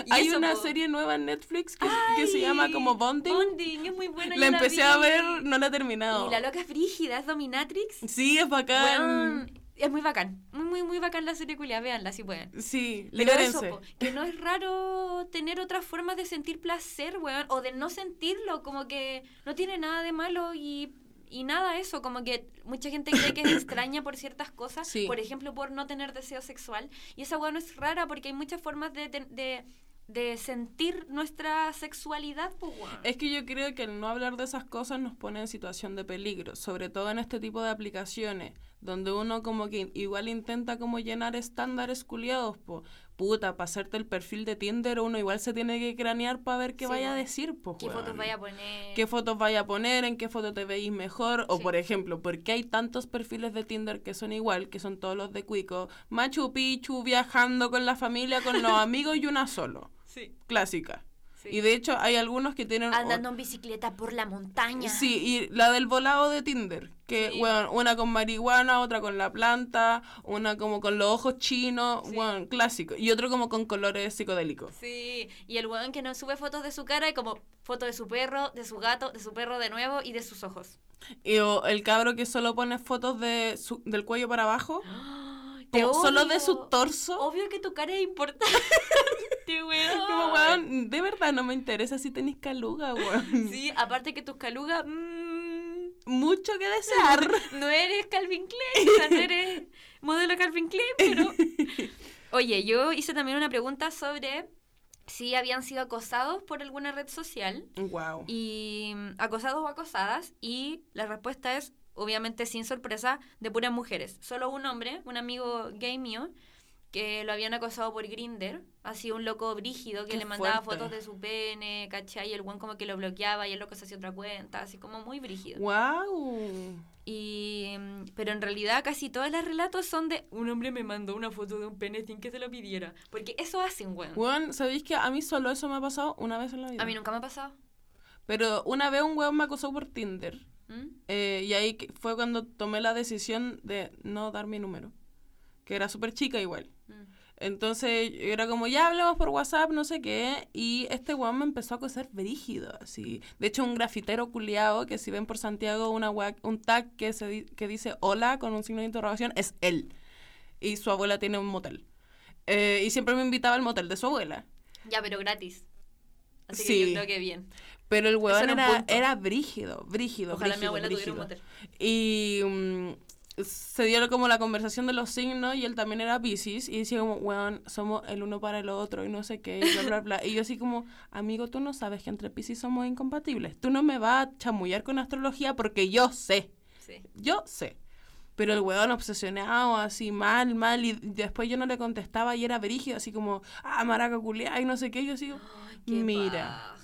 Y Hay una serie nueva en Netflix que, que se llama como Bonding. Bonding, es muy buena. La empecé a ver, no la he terminado. Y la loca es frígida, es dominatrix. Sí, es bacán. Es muy bacán. Muy, muy, muy bacán la serie culia. Véanla si pueden. Sí, Pero eso, po, que no es raro tener otras formas de sentir placer, weón, o de no sentirlo, como que no tiene nada de malo y, y nada eso, como que mucha gente cree que es extraña por ciertas cosas, Sí. por ejemplo, por no tener deseo sexual, y esa weón no es rara porque hay muchas formas de, de, de sentir nuestra sexualidad, pues. Es que yo creo que el no hablar de esas cosas nos pone en situación de peligro, sobre todo en este tipo de aplicaciones, donde uno como que igual intenta como llenar estándares culiados, po. Puta, para hacerte el perfil de Tinder uno igual se tiene que cranear para ver qué Sí, vaya a decir, pues. ¿Qué fotos vaya a poner? qué fotos vaya a poner, en qué foto te veis mejor, o Sí. por ejemplo, ¿por qué hay tantos perfiles de Tinder que son igual, que son todos los de Cuico? Machu Picchu, viajando con la familia, con los amigos y una solo. Sí, Clásica. Sí. Y de hecho hay algunos que tienen... Andando en bicicleta por la montaña. Sí, y la del volado de Tinder, que, Sí. bueno, una con marihuana, otra con la planta, una como con los ojos chinos, Sí. bueno, clásico, y otro como con colores psicodélicos. Sí, y el weón que no sube fotos de su cara y como foto de su perro, de su gato, de su perro de nuevo y de sus ojos. Y o el cabro que solo pone fotos de su- del cuello para abajo, Te solo de su torso. Obvio que tu cara es importante, weón. Como, weón, de verdad no me interesa si tenéis caluga, weón. Sí, aparte que tus calugas... mm, Mucho que desear. no eres Calvin Klein, o sea, no eres modelo Calvin Klein, pero... Oye, yo hice también una pregunta sobre si habían sido acosados por alguna red social wow. y mm, acosados o acosadas y la respuesta es obviamente sin sorpresa de puras mujeres solo un hombre un amigo gay mío que lo habían acosado por Grinder así un loco brígido que Qué le mandaba fuerte. fotos de su pene ¿cachai? y el buen como que lo bloqueaba y el loco se hacía otra cuenta así como muy brígido Wow. y pero en realidad casi todos los relatos son de un hombre me mandó una foto de un pene sin que se lo pidiera porque eso hacen weón Weón, ¿sabéis que a mí solo eso me ha pasado una vez en la vida? a mí nunca me ha pasado Pero una vez un weón me acosó por Tinder. ¿Mm? eh, y ahí fue cuando tomé la decisión de no dar mi número. Que era súper chica igual. Entonces era como, ya hablamos por WhatsApp, no sé qué. Y este weón me empezó a acosar brígido, así. De hecho, un grafitero culiao, que si ven por Santiago una wea- un tag que, se di- que dice hola con un signo de interrogación, es él. Y su abuela tiene un motel. Eh, y siempre me invitaba al motel de su abuela. Ya, pero gratis. Así que yo creo que bien. Pero el weón era era, brígido, brígido, Ojalá mi brígido, abuela tuviera un motel. Y mm, se dio como la conversación de los signos y él también era Pisces y decía como, weón, somos el uno para el otro y no sé qué, y bla, bla, bla. Y yo así como, amigo, tú no sabes que entre Pisces somos incompatibles. Tú no me vas a chamullar con astrología porque yo sé, Sí. yo sé. Pero el weón obsesionado, así mal, mal, y después yo no le contestaba y era brígido, así como, ah, maraca culiá, y no sé qué. Y yo así, mira.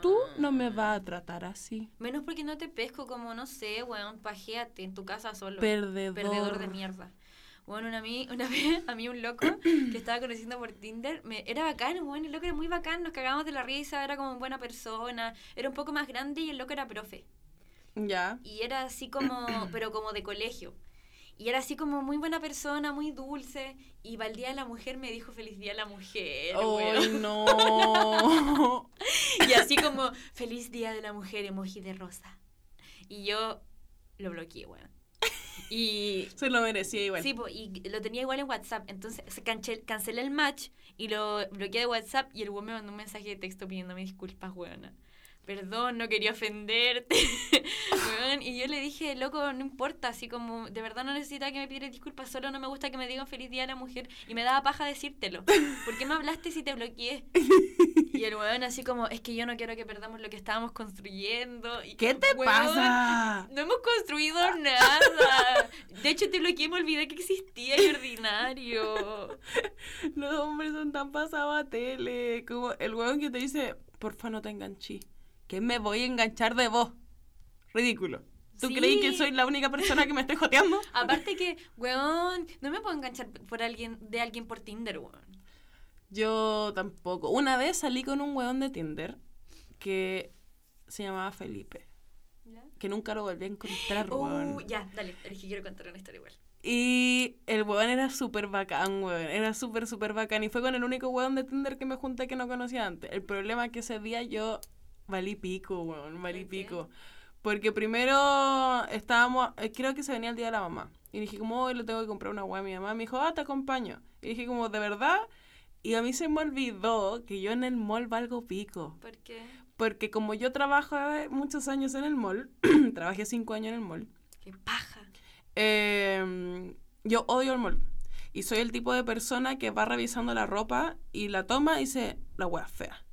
Tú no me vas a tratar así. Menos porque no te pesco como, no sé, weón, pajéate en tu casa solo. Perdedor. Perdedor de mierda. Bueno, una, mí, una vez a mí un loco que estaba conociendo por Tinder, me, era bacán, weón, el loco era muy bacán, nos cagábamos de la risa, era como buena persona, era un poco más grande y el loco era profe. Ya. Y era así como, pero como de colegio. Y era así como muy buena persona, muy dulce. Y para el Día de la Mujer me dijo feliz Día de la Mujer, ¡Ay, weón. no! Y así como, feliz día de la mujer, emoji de rosa. Y yo lo bloqueé, weón. Y Se lo merecía igual. sí, po, y lo tenía igual en WhatsApp. Entonces se canche- cancelé el match y lo bloqueé de WhatsApp. Y el weón me mandó un mensaje de texto pidiéndome disculpas, weona. Perdón, no quería ofenderte. Weón, y yo le dije, loco, no importa, así como, de verdad no necesitaba que me pidieras disculpas, solo no me gusta que me digan feliz día a la mujer. Y me daba paja decírtelo. ¿Por qué me hablaste si te bloqueé? Y el weón así como, es que yo no quiero que perdamos lo que estábamos construyendo. Y, ¿Qué te weón, pasa? No hemos construido nada. De hecho, te bloqueé y me olvidé que existía y ordinario. Los hombres son tan pasados a tele. Como el huevón que te dice, porfa no te enganché. Que me voy a enganchar de vos. Ridículo. ¿Tú Sí. creí que soy la única persona que me estoy joteando? Aparte que, weón, no me puedo enganchar por alguien de alguien por Tinder, weón. Yo tampoco. Una vez salí con un huevón de Tinder que se llamaba Felipe. Que nunca lo volví a encontrar, Uh, ya, dale, es que quiero contar una historia igual. Y el weón era súper bacán, weón. Era súper, súper bacán. Y fue con el único weón de Tinder que me junté que no conocía antes. El problema es que ese día yo valí pico, weón. Valí pico. Porque primero estábamos, eh, creo que se venía el día de la mamá. Y dije, como hoy le tengo que comprar una weá a mi mamá. Me dijo, ah, te acompaño. Y dije, como, ¿de verdad? Y a mí se me olvidó que yo en el mall valgo pico. ¿Por qué? Porque como yo trabajo muchos años en el mall, trabajé cinco años en el mall, Qué paja. eh, yo odio el mall. Y soy el tipo de persona que va revisando la ropa y la toma y dice, la wea fea.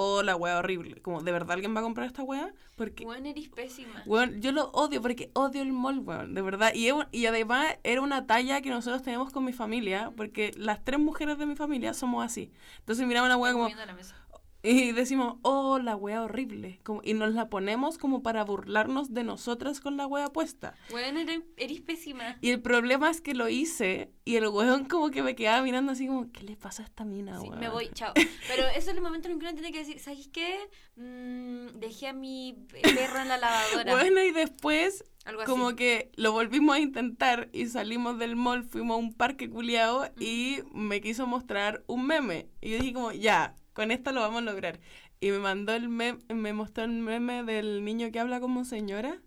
O la wea horrible. Como, ¿de verdad alguien va a comprar esta wea? Porque, Weón, eres pésima. weón, yo lo odio porque odio el mall, weón, de verdad. Y, y además era una talla que nosotros tenemos con mi familia, porque las tres mujeres de mi familia somos así. Entonces miraba una wea como. Y decimos, oh, la wea horrible. Como, y nos la ponemos como para burlarnos de nosotras con la wea puesta. Bueno, eres, eres pésima. Y el problema es que lo hice y el weón como que me quedaba mirando así como, ¿qué le pasa a esta mina, Sí, weón? me voy, chao. Pero eso es el momento en el que uno tiene que decir, ¿sabes qué? Mm, dejé a mi perro en la lavadora. Bueno, y después algo así. como que lo volvimos a intentar y salimos del mall, fuimos a un parque culiao y me quiso mostrar un meme. Y yo dije como, ya, con esto lo vamos a lograr. Y me mandó el meme, me mostró el meme del niño que habla como señora,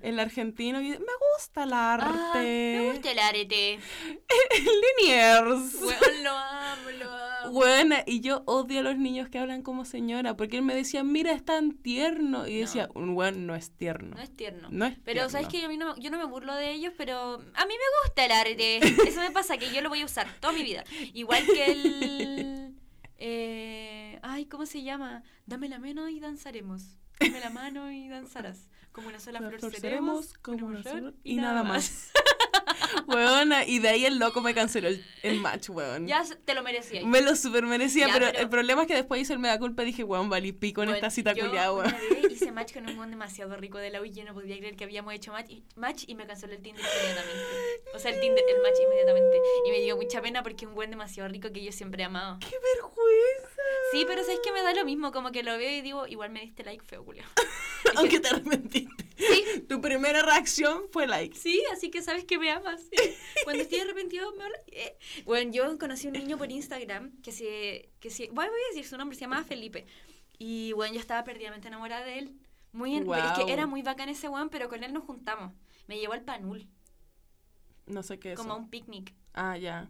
el argentino, y me gusta el arte. Ah, me gusta el arete. Liniers. Weón, lo amo, lo amo. Bueno, y yo odio a los niños que hablan como señora, porque él me decía, mira, es tan tierno. Y No. decía, un weón no es tierno. No es tierno. No es Pero, ¿sabes que yo, no, yo no me burlo de ellos, pero a mí me gusta el arte. Eso me pasa, que yo lo voy a usar toda mi vida. Igual que el... eh, ay, ¿cómo se llama? Dame la mano y danzaremos. Dame la mano y danzarás. Como una sola La flor seremos, como una flor flor y nada más. Weona, y de ahí el loco me canceló el, el match, weón. Ya te lo merecía. Me lo super merecía, Ya, pero, pero- el problema es que después hice el mega culpa y dije, weón, valí pico en Bueno, esta cita culiada, weón. Una vez hice match con un buen demasiado rico de la U y yo no podía creer que habíamos hecho match y, match y me canceló el Tinder inmediatamente. O sea, el Tinder, el match inmediatamente. Y me dio mucha pena porque es un buen demasiado rico que yo siempre amado. ¡Qué vergüenza! Sí, pero sabes que me da lo mismo, como que lo veo y digo, igual me diste like feo, Julio. Aunque te arrepentiste. Sí, Tu primera reacción fue like. sí, así que sabes que me amas. Cuando estoy arrepentido, me habla. eh. Bueno, yo conocí a un niño por Instagram que se. Que se bueno, voy a decir su nombre, se llamaba Felipe. Y bueno, yo estaba perdidamente enamorada de él. Muy en- Es que era muy bacán ese weón, pero con él nos juntamos. Me llevó al Panul, No sé qué es. como a un picnic. Ah, ya.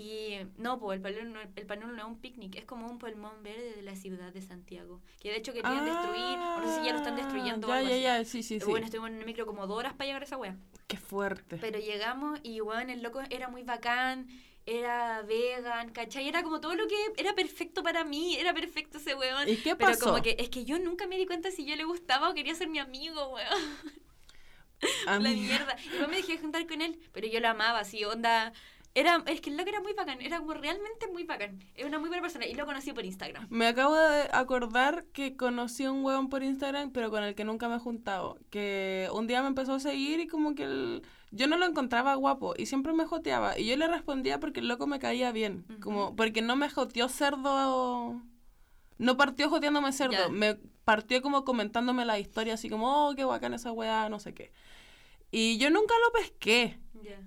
Y no, pues el panul, no, el panul no es un picnic, es como un pulmón verde de la ciudad de Santiago. Que de hecho querían destruir, o no sé si ya lo están destruyendo o Ah, Ya, algo ya, así. ya, sí, sí, sí. Bueno, estuvimos en el micro como dos horas para llegar a esa wea. Qué fuerte. Pero llegamos y, weón, el loco era muy bacán, era vegan, ¿cachai? Era como todo lo que era perfecto para mí, era perfecto ese weón. ¿Y qué Pero pasó? como que es que yo nunca me di cuenta si yo le gustaba o quería ser mi amigo, weón. La Amiga. mierda. Y después me dejé juntar con él, pero yo lo amaba, así, onda... Era, es que el loco era muy bacán, era como realmente muy bacán. Era una muy buena persona y lo conocí por Instagram. Me acabo de acordar que conocí a un huevón por Instagram, pero con el que nunca me he juntado. Que un día me empezó a seguir y como que el- yo no lo encontraba guapo y siempre me joteaba. Y yo le respondía porque el loco me caía bien. Ujú. Como porque no me joteó cerdo. No partió joteándome cerdo. Ya. Me partió como comentándome la historia, así como, oh, qué bacán esa weá, no sé qué. Y yo nunca lo pesqué.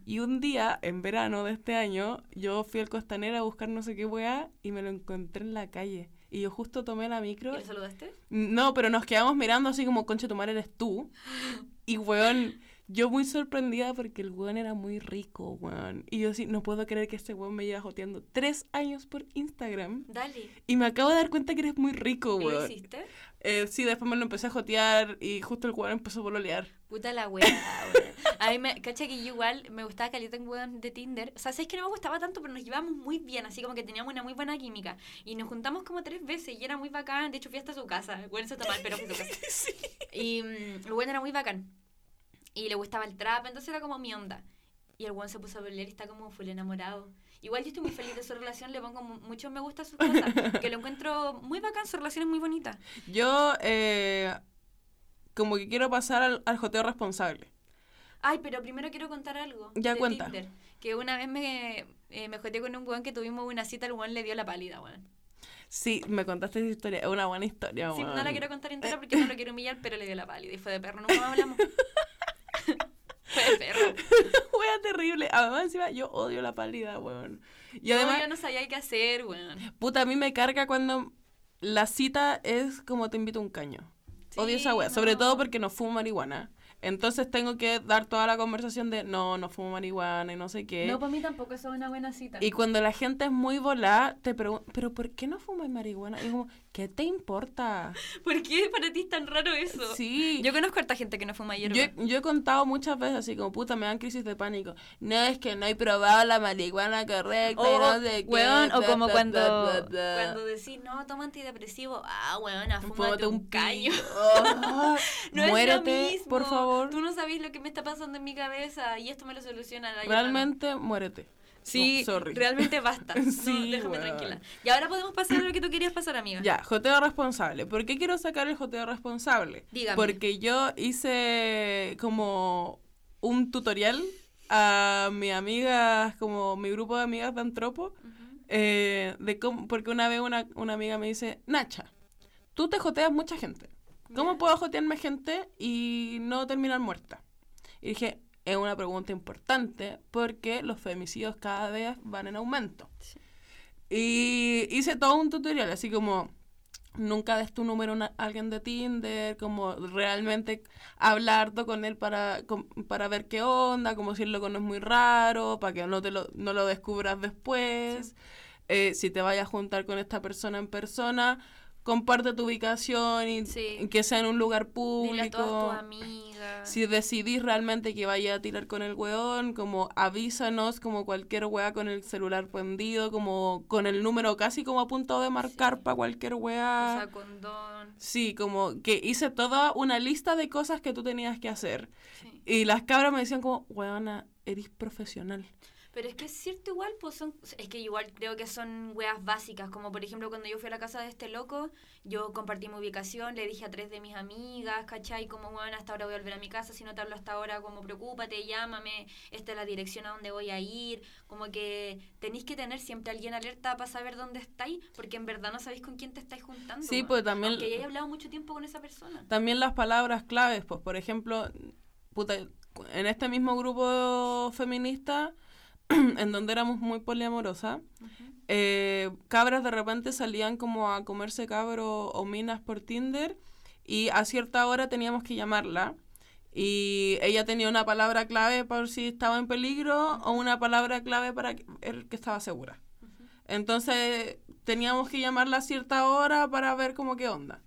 Y un día, en verano de este año, yo fui al Costanera a buscar no sé qué weá y me lo encontré en la calle. Y yo justo tomé la ¿Y micro. le saludaste? No, pero nos quedamos mirando así como, concha, tu madre eres tú. Y weón, yo muy sorprendida porque el weón era muy rico, weón. Y yo sí, no puedo creer que este weón me lleva joteando tres años por Instagram. Dale. Y me acabo de dar cuenta que eres muy rico, ¿Y lo weón. hiciste? Eh, sí, después me lo empecé a jotear y justo el weón empezó a pololear. Puta la wea, weón. A mí me, cacha que yo igual me gustaba caleta en weón de Tinder. O sea, sabes que no me gustaba tanto, pero nos llevábamos muy bien, así como que teníamos una muy buena química. Y nos juntamos como tres veces y era muy bacán. De hecho, fui hasta su casa. Bueno, eso está mal, pero fui a su casa. Y mm, el weón era muy bacán. Y le gustaba el trap, entonces era como mi onda. Y el weón se puso a pelear y está como full enamorado. Igual yo estoy muy feliz de su relación, le pongo mu- mucho me gusta a sus cosas. Que lo encuentro muy bacán, su relación es muy bonita. Yo, eh, como que quiero pasar al, al joteo responsable. Ay, pero primero quiero contar algo. Ya, de cuenta. Tinder. que una vez me, eh, me joteé con un weón que tuvimos una cita, el weón le dio la pálida, weón. Sí, me contaste esa historia, es una buena historia, Sí, no weón. la quiero contar entera porque no lo quiero humillar, pero le dio la pálida y fue de perro, nunca más hablamos. perro. Wea terrible. Además, encima, yo odio la pálida, weón. Y No, además, yo no sabía qué hacer, weón. puta, a mí me carga cuando la cita es como te invito a un caño. odio Sí, esa wea, sobre todo porque no fumo marihuana. Entonces tengo que dar toda la conversación de no, no fumo marihuana y no sé qué. No, para mí tampoco eso es una buena cita. Y cuando la gente es muy volada, te preguntan, ¿pero por qué no fumas marihuana? Y es como, ¿qué te importa? ¿Por qué para ti es tan raro eso? Sí. Yo conozco a harta gente que no fuma hierba. Yo, yo he contado muchas veces así como, puta, me dan crisis de pánico. No, es que no he probado la marihuana correcta y O, no sé qué, o como cuando, cuando decís, no, toma antidepresivo. Ah, weón, fúmate Fúmate un, caño. Ah, No es Muérete, lo mismo. por favor. Tú no sabes lo que me está pasando en mi cabeza y esto me lo soluciona la. Realmente, muérete. Sí, Oh, realmente basta. No, Sí, déjame weón. tranquila. Y ahora podemos pasar a lo que tú querías pasar, amiga. Ya, joteo responsable. ¿Por qué quiero sacar el joteo responsable? Dígame. Porque yo hice como un tutorial a mis amigas, como mi grupo de amigas de Antropo, eh, de cómo, porque una vez una, una amiga me dice, Nacha, tú te joteas mucha gente. ¿Cómo puedo jotearme gente y no terminar muerta? Y dije, es una pregunta importante porque los femicidios cada vez van en aumento. Sí. Y hice todo un tutorial, así como nunca des tu número a alguien de Tinder, como realmente hablar con él para, para ver qué onda, como si el loco no es muy raro, para que no, te lo, no lo descubras después. Eh, si te vayas a juntar con esta persona en persona, comparte tu ubicación y, Sí. que sea en un lugar Dile a todas público. tus amigas. Si decidís realmente que vaya a tirar con el weón, como avísanos, como cualquier weá con el celular prendido, como con el número casi como a punto de marcar Sí. para cualquier weá. Usa condón. Sí, como que hice toda una lista de cosas que tú tenías que hacer. Sí. Y las cabras me decían como, weona, eres profesional. Pero es que es cierto igual, pues son, es que igual creo que son weas básicas, como por ejemplo cuando yo fui a la casa de este loco, yo compartí mi ubicación, le dije a tres de mis amigas, ¿cachai? Como, bueno, hasta ahora voy a volver a mi casa, si no te hablo hasta ahora, como preocúpate, llámame, esta es la dirección a donde voy a ir, como que tenéis que tener siempre a alguien alerta para saber dónde estáis, porque en verdad no sabéis con quién te estáis juntando. Sí, pues también, Aunque hayáis hablado mucho tiempo con esa persona. también las palabras claves, pues por ejemplo, puta, en este mismo grupo feminista, en donde éramos muy poliamorosas, eh, cabras de repente salían como a comerse cabros o minas por Tinder y a cierta hora teníamos que llamarla y ella tenía una palabra clave por si estaba en peligro o una palabra clave para que, ver que estaba segura. Entonces teníamos que llamarla a cierta hora para ver como qué onda.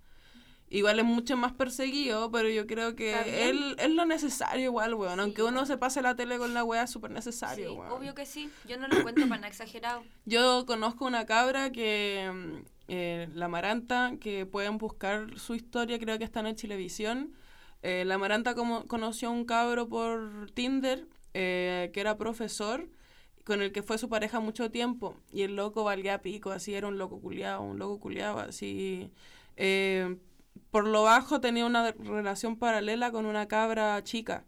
Igual es mucho más perseguido, pero yo creo que él es lo necesario igual, weón. Sí. Aunque uno se pase la tele con la weá, es súper Sí, necesario, weón. obvio que sí. Yo no lo cuento para nada exagerado. Yo conozco una cabra que, mm, eh, la Maranta, que pueden buscar su historia, creo que está en Chilevisión. Eh, la Maranta como, conoció a un cabro por Tinder, eh, que era profesor, con el que fue su pareja mucho tiempo. Y el loco valía pico, así era un loco culiado, un loco culiado, así. eh, por lo bajo tenía una relación paralela con una cabra chica.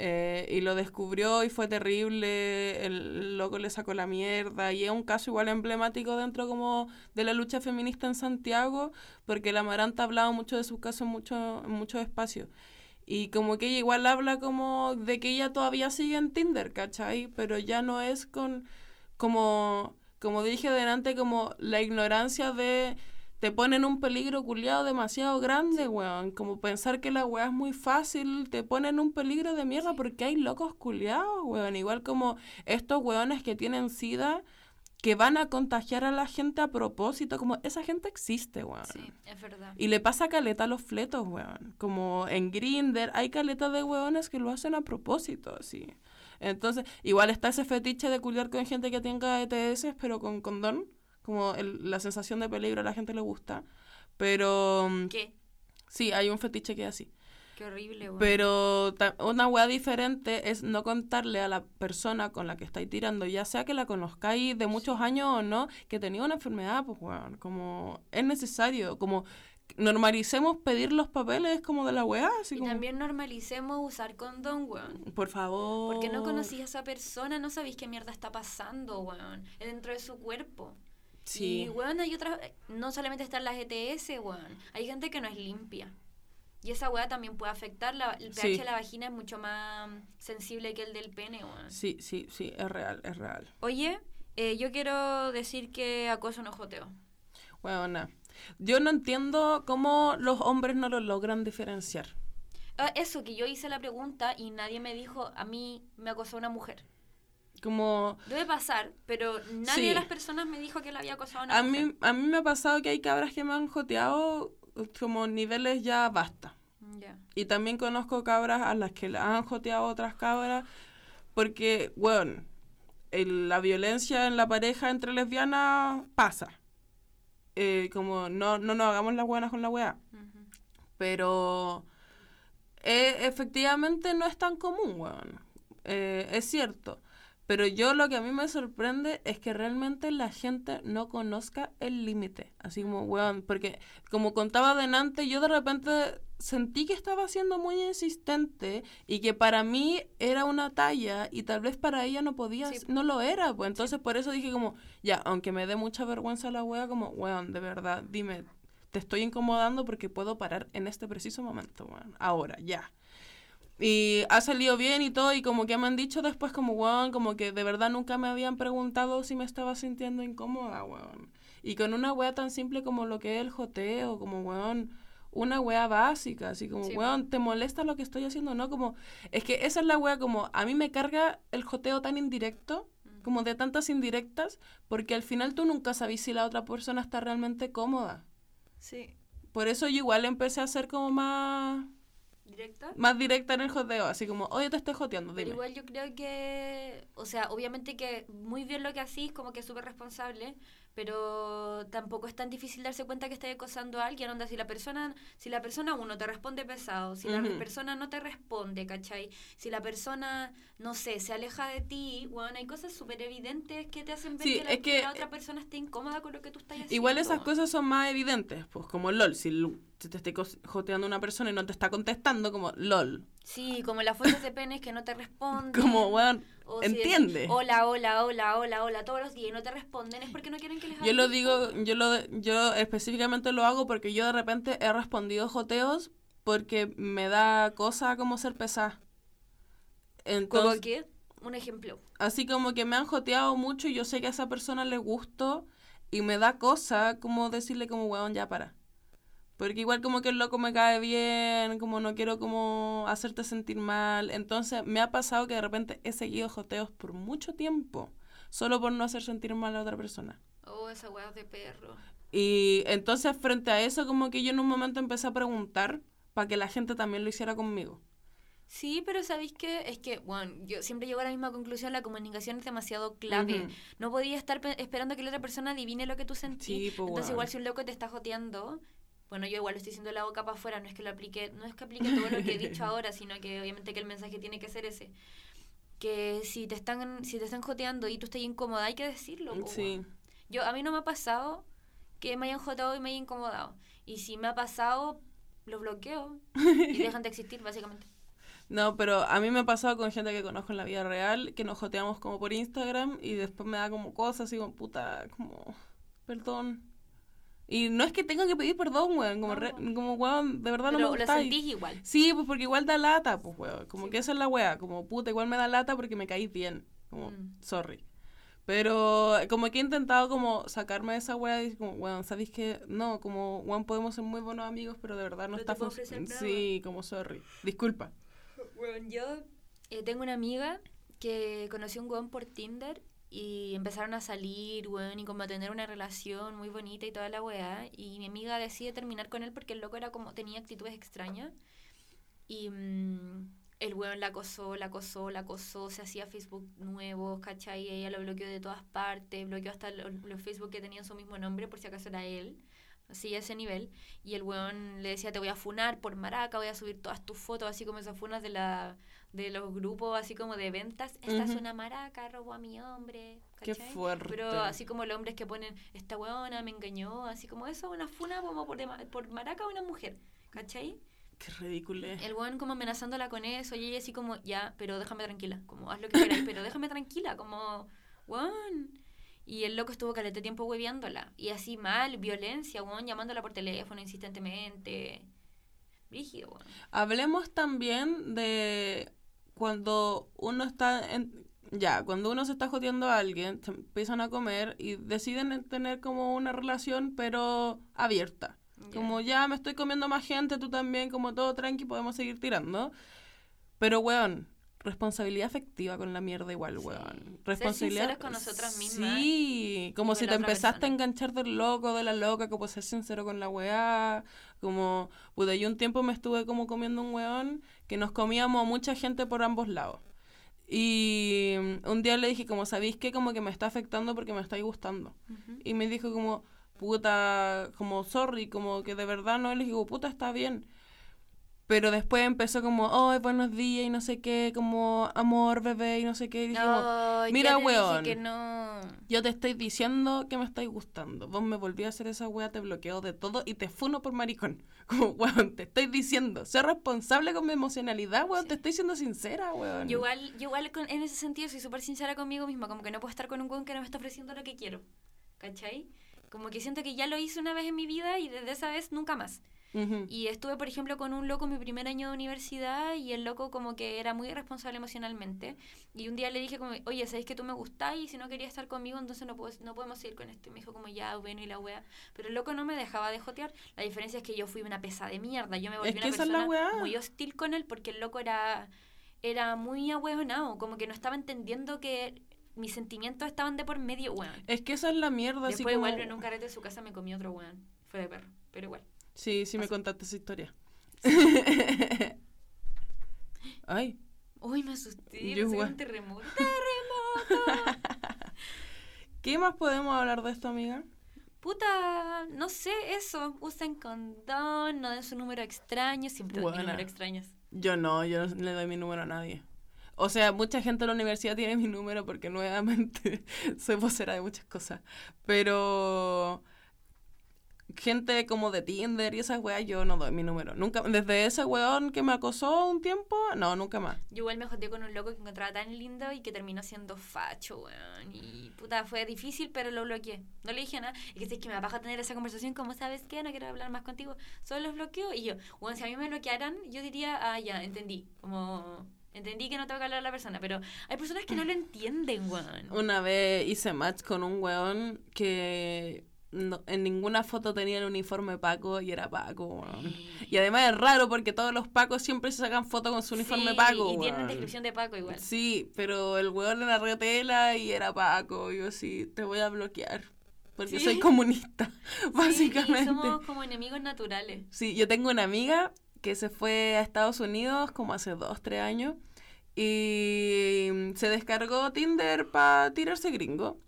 Eh, y lo descubrió y fue terrible, el loco le sacó la mierda y es un caso igual emblemático dentro como de la lucha feminista en Santiago porque la Maranta ha hablado mucho de sus casos en, mucho, en muchos espacios y como que ella igual habla como de que ella todavía sigue en Tinder, ¿cachai? Pero ya no es con como, como dije delante, como la ignorancia de te ponen un peligro culiado demasiado grande, weón. Como pensar que la weá es muy fácil, te ponen un peligro de mierda porque hay locos culiados, weón. Igual como estos weones que tienen sida que van a contagiar a la gente a propósito, como esa gente existe, weón. Sí, es verdad. Y le pasa caleta a los fletos, weón. Como en Grinder hay caleta de weones que lo hacen a propósito, así. Entonces, igual está ese fetiche de culiar con gente que tenga ETS, pero con condón. Como el- la sensación de peligro a la gente le gusta. Pero mm, ¿Qué? sí, hay un fetiche que es así. Qué horrible, weón. Pero una weá diferente es no contarle a la persona con la que estáis tirando, ya sea que la conozcáis de muchos años o no, que tenía una enfermedad, pues weón. Como es necesario, como normalicemos pedir los papeles como de la weá, así Y como. también normalicemos usar condón, weón. Por favor. Porque no conocís a esa persona, no sabéis qué mierda está pasando, weón. Dentro de su cuerpo. Sí. Y, weón, hay otras... No solamente están las ETS, weón. Hay gente que no es limpia. Y esa weá también puede afectar. La, el pH Sí. de la vagina es mucho más sensible que el del pene, weón. Sí, sí, sí, es real, es real. Oye, eh, yo quiero decir que acoso no joteo. Weona. Yo no entiendo cómo los hombres no lo logran diferenciar. Ah, eso, que yo hice la pregunta y nadie me dijo, a mí me acosó una mujer. Como Debe pasar, pero nadie Sí. de las personas me dijo que la había acosado una a mujer. mí, a mí me ha pasado que hay cabras que me han joteado como niveles ya basta. Ya. Y también conozco cabras a las que han joteado otras cabras porque, bueno, el- la violencia en la pareja entre lesbianas pasa. Eh, como no, no nos hagamos las buenas con la weá. Pero eh, efectivamente no es tan común, weón. Eh, es cierto. Pero yo lo que a mí me sorprende es que realmente la gente no conozca el límite. Así como, weón, porque como contaba delante, yo de repente sentí que estaba siendo muy insistente y que para mí era una talla y tal vez para ella no podía, Sí. no lo era. Pues entonces por eso dije como, ya, aunque me dé mucha vergüenza la wea, como, weón, de verdad, dime, te estoy incomodando porque puedo parar en este preciso momento, weón. Ahora, ya. Y ha salido bien y todo, y como que me han dicho después como, weón, como que de verdad nunca me habían preguntado si me estaba sintiendo incómoda, weón. Y con una wea tan simple como lo que es el joteo, como, weón, una wea básica, así como, Sí. weón, ¿te molesta lo que estoy haciendo? No, como, es que esa es la wea como, a mí me carga el joteo tan indirecto, como de tantas indirectas, porque al final tú nunca sabes si la otra persona está realmente cómoda. Sí. Por eso yo igual empecé a ser como más ¿Directa? más directa en el joteo, así como, oye, te estoy joteando, Pero dime. igual yo creo que, o sea, obviamente que muy bien lo que hacís, como que es súper responsable, pero tampoco es tan difícil darse cuenta que estás acosando a alguien, onda, si la persona, si la persona uno te responde pesado, si la persona no te responde, ¿cachai? Si la persona, no sé, se aleja de ti, bueno, hay cosas súper evidentes que te hacen ver Sí, que, la, es que- la otra persona esté incómoda con lo que tú estás haciendo. Igual esas cosas son más evidentes, pues como LOL, si, si te esté joteando una persona y no te está contestando, como LOL. Sí, como las fotos de penes que no te responden. Como, weón, O si entiende. hola, hola, hola, hola, hola, todos los días y no te responden, es porque no quieren que les Yo lo digo, yo lo yo específicamente lo hago porque yo de repente he respondido joteos porque me da cosa como ser pesada. ¿Cómo qué? Un ejemplo. así como que me han joteado mucho y yo sé que a esa persona le gustó y me da cosa como decirle como, weón, ya para. Porque igual como que el loco me cae bien, como no quiero como hacerte sentir mal. Entonces me ha pasado que de repente he seguido joteos por mucho tiempo, solo por no hacer sentir mal a otra persona. Oh, esa weá de perro. Y entonces frente a eso como que yo en un momento empecé a preguntar para que la gente también lo hiciera conmigo. Sí, pero ¿sabéis qué? Es que, bueno, yo siempre llego a la misma conclusión, la comunicación es demasiado clave. No podía estar pe- esperando que la otra persona adivine lo que tú sentís. Sí, pues, Entonces, igual si un loco te está joteando, bueno, yo igual lo estoy diciendo de la boca para afuera, no es que lo aplique, no es que aplique todo lo que he dicho ahora, sino que obviamente que el mensaje tiene que ser ese. Que si te están, si te están joteando y tú estás incómoda, hay que decirlo. Sí. Yo, a mí no me ha pasado que me hayan joteado y me hayan incomodado. Y si me ha pasado, lo bloqueo y dejan de existir, básicamente. No, pero a mí me ha pasado con gente que conozco en la vida real, que nos joteamos como por Instagram y después me da como cosas así como, puta, como, perdón. Y no es que tenga que pedir perdón, weón, como, re- No. como weón, de verdad no Pero me lo gusta. sentís igual. Sí, pues porque igual da lata, pues weón, como Sí. que esa es la wea, como puta, igual me da lata porque me caís bien, como, Mm. sorry. Pero como que he intentado como sacarme de esa wea y como, weón, ¿sabéis que No, como, weón, podemos ser muy buenos amigos, pero de verdad no, No está funcionando. Sí, como sorry. Disculpa. Bueno, yo eh, tengo una amiga que conoció un weón por Tinder y empezaron a salir, weón, y como a tener una relación muy bonita y toda la weá. Y mi amiga decide terminar con él porque el loco era como, tenía actitudes extrañas. Y mm, el weón la acosó, la acosó, la acosó, se hacía Facebook nuevos, ¿cachai? Y ella lo bloqueó de todas partes, bloqueó hasta los, los Facebook que tenían su mismo nombre por si acaso era él. Así a ese nivel. Y el weón le decía, te voy a funar por maraca, voy a subir todas tus fotos, así como esas funas de la de los grupos, así como de ventas. Esta es una maraca, robó a mi hombre. Qué ¿cachai? fuerte. Pero así como los hombres que ponen, esta weona me engañó, así como eso, una funa como por, de por maraca a una mujer. ¿Cachai? Qué ridículo. El weón como amenazándola con eso y ella así como, ya, pero déjame tranquila, como haz lo que quieras, pero déjame tranquila, como, weón. Y el loco estuvo calete tiempo hueveándola. Y así mal, violencia, weón, llamándola por teléfono insistentemente. Rígido, weón. Hablemos también de cuando uno está en... Ya, cuando uno se está joteando a alguien, se empiezan a comer y deciden tener como una relación, pero abierta. Como ya me estoy comiendo más gente, tú también, como todo tranqui, podemos seguir tirando. Pero, weón, responsabilidad afectiva con la mierda igual, Sí. weón. Ser Responsabilidad. sinceros con nosotras mismas Sí, como si te empezaste persona. a enganchar del loco, de la loca, como ser sincero con la weá. Como, puta, yo un tiempo me estuve como comiendo un weón que nos comíamos a mucha gente por ambos lados. Y un día le dije, como, ¿sabéis qué? Como que me está afectando porque me estáis gustando. Y me dijo como, puta, como sorry, como que de verdad no. Y le digo, puta, está bien. Pero después empezó como, oh, buenos días y no sé qué, como amor, bebé y no sé qué. Y Ay, mira, weón. que no. yo te estoy diciendo que me estáis gustando. Vos me volví a hacer esa wea, te bloqueo de todo y te funo por maricón. Como, weón, te estoy diciendo, sé responsable con mi emocionalidad, weón, Sí. te estoy siendo sincera, weón. Yo igual, yo igual con- en ese sentido soy súper sincera conmigo misma, como que no puedo estar con un weón que no me está ofreciendo lo que quiero. ¿Cachai? Como que siento que ya lo hice una vez en mi vida y desde esa vez nunca más. Y estuve, por ejemplo, con un loco mi primer año de universidad y el loco como que era muy irresponsable emocionalmente. Y un día le dije como, oye, ¿sabéis que tú me gustás? Y si no querías estar conmigo, entonces no, puedo, no podemos seguir con esto. Y me dijo como, ya, bueno, y la wea. Pero el loco no me dejaba de jotear. La diferencia es que yo fui una pesa de mierda. Yo me volví Es una persona muy hostil con él porque el loco era, era muy ahueonado. Como que no estaba entendiendo que mis sentimientos estaban de por medio, weón. Es que esa es la mierda, así Después como... igual en un carrete de su casa me comí otro weón. Fue de perro, pero igual. Sí, sí me contaste esa historia. Ay, Uy, me asusté. Yo un terremoto. ¡Terremoto! ¿qué más podemos hablar de esto, amiga? Puta, no sé, eso. Usen condón, no den su número extraño. Siempre mi Buena. número extraños. Yo no, yo no le doy mi número a nadie. O sea, mucha gente en la universidad tiene mi número porque nuevamente soy vocera de muchas cosas. Pero gente como de Tinder y esas weas, yo no doy mi número. Nunca, desde ese weón que me acosó un tiempo, no, nunca más. Yo igual me joteé con un loco que encontraba tan lindo y que terminó siendo facho, weón. Y puta, fue difícil, pero lo bloqueé. No le dije nada. Y que sé que me va a tener esa conversación, como sabes qué, no quiero hablar más contigo. Solo los bloqueo. Y yo, weón, si a mí me bloquearan, yo diría, ah, ya, entendí. Como, entendí que no tengo que hablar a la persona. Pero hay personas que no lo entienden, weón. Una vez hice match con un weón que no- en ninguna foto tenía el uniforme Paco y era Paco. Y además es raro porque todos los Pacos siempre se sacan foto con su uniforme Sí, Paco, Y tienen descripción de Paco igual. Sí, pero el weón era retela y era Paco. Yo sí, te voy a bloquear. Porque Sí. soy comunista, Sí, básicamente. somos como enemigos naturales. Sí, yo tengo una amiga que se fue a Estados Unidos como hace dos, tres años y se descargó Tinder para tirarse gringo.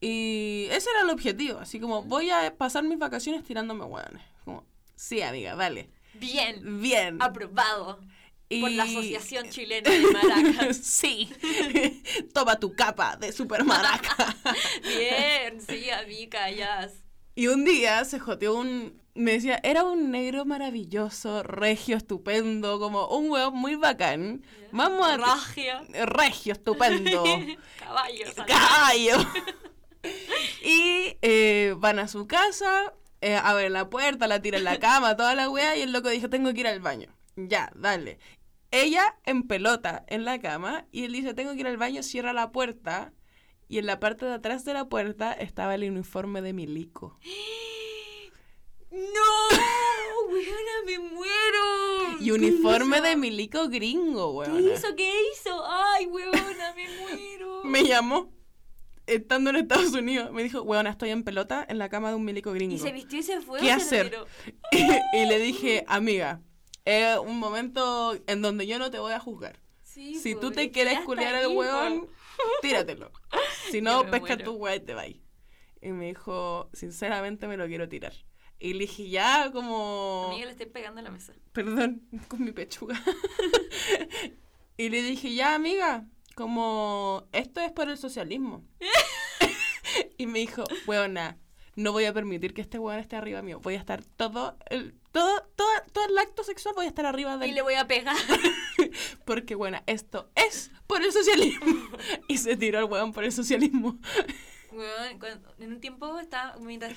Y ese era el objetivo, así como voy a pasar mis vacaciones tirándome hueones. Como, sí, amiga, dale. Bien. Bien. Aprobado. Por la Y- Asociación Chilena de Maracas. sí. Toma tu capa de super maraca. Bien, sí, amiga, ya. Y un día se joteó un... Me decía, era un negro maravilloso, regio, estupendo, como un hueón muy bacán. Vamos a... Ragia. Regio, estupendo. Caballos. Caballo. y eh, van a su casa, eh, abren la puerta, la tiran en la cama, toda la wea, y el loco dijo, tengo que ir al baño. Ya, dale. Ella en pelota en la cama, y él dice, tengo que ir al baño, cierra la puerta, y en la parte de atrás de la puerta estaba el uniforme de Milico. ¡No! ¡Weona, me muero! Y uniforme ¿Qué de? Milico gringo, ¿Qué weón. hizo? ¿Qué hizo? ¡Ay, weona, me muero! Me llamó, estando en Estados Unidos, me dijo, weona, estoy en pelota en la cama de un Milico gringo. ¿Y se vistió y se fue? ¿Qué hacer? retiró? y le dije, amiga, es un momento en donde yo no te voy a juzgar. Sí, Si tú es te quieres culiar al po. weón, tíratelo. Si no, pesca muero. tu weón y te vas. Y me dijo, sinceramente me lo quiero tirar. Y le dije, ya, como... Amiga, le estoy pegando a la mesa. Perdón, con mi pechuga. y le dije, ya, amiga, como esto es por el socialismo. y me dijo, weona, no voy a permitir que este weón esté arriba mío. Voy a estar todo el, todo, todo, todo el acto sexual voy a estar arriba de Y él. le voy a pegar. Porque, bueno, esto es por el socialismo. y se tiró el weón por el socialismo. Weón, cuando- en un tiempo estaba, mientras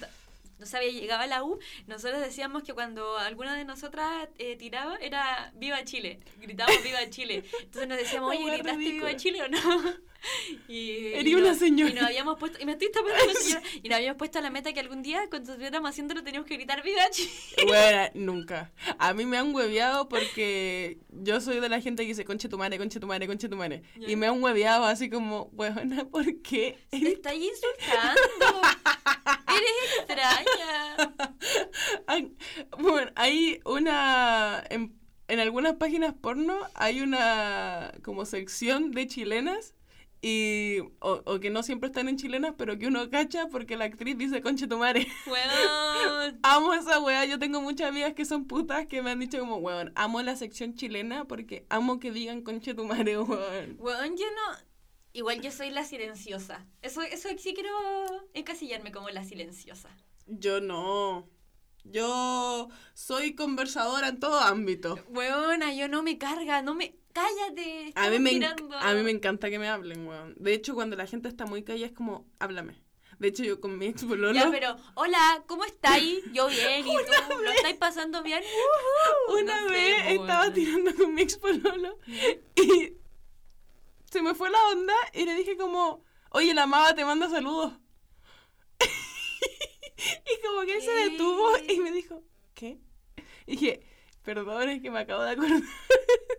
no sabía, llegaba a la U, nosotros decíamos que cuando alguna de nosotras eh, tiraba era Viva Chile. Gritábamos Viva Chile. Entonces nos decíamos, oye, ¿gritaste. Viva Chile o no? Y, y una señora. Y nos habíamos puesto, y me estoy tapando y nos habíamos puesto a la meta que algún día, cuando estuviéramos haciéndolo, teníamos que gritar Viva Chile. Bueno, nunca. A mí me han hueveado porque yo soy de la gente que dice conche tu madre, conche tu madre, conche tu madre. Y me han hueveado así como, weona, ¿por qué? Te estáis insultando. Eres extraña. Bueno, hay una... En, en algunas páginas porno hay una como sección de chilenas Y, o, o que no siempre están en chilenas, pero que uno cacha porque la actriz dice conche tu madre. Weón. Amo esa wea. Yo tengo muchas amigas que son putas que me han dicho como, weón, amo la sección chilena porque amo que digan conche tu madre, weón. Weón, yo no. Igual yo soy la silenciosa. Eso, eso sí quiero encasillarme como la silenciosa. Yo no. Yo soy conversadora en todo ámbito. Weona, yo no me carga, no me. Cállate. A mí, me, tirando. a mí me encanta que me hablen, weón. De hecho, cuando la gente está muy callada es como, háblame. De hecho, yo con mi ex pololo, Ya, pero, hola, ¿cómo estáis? Yo bien, ¿y tú? ¿Lo estáis pasando bien? Ujú. una No sé, vez po, estaba tirando con mi ex pololo y se me fue la onda y le dije como, oye, la amaba te manda saludos. y como que él se detuvo y me dijo, ¿qué? Y dije, perdón, es que me acabo de acordar.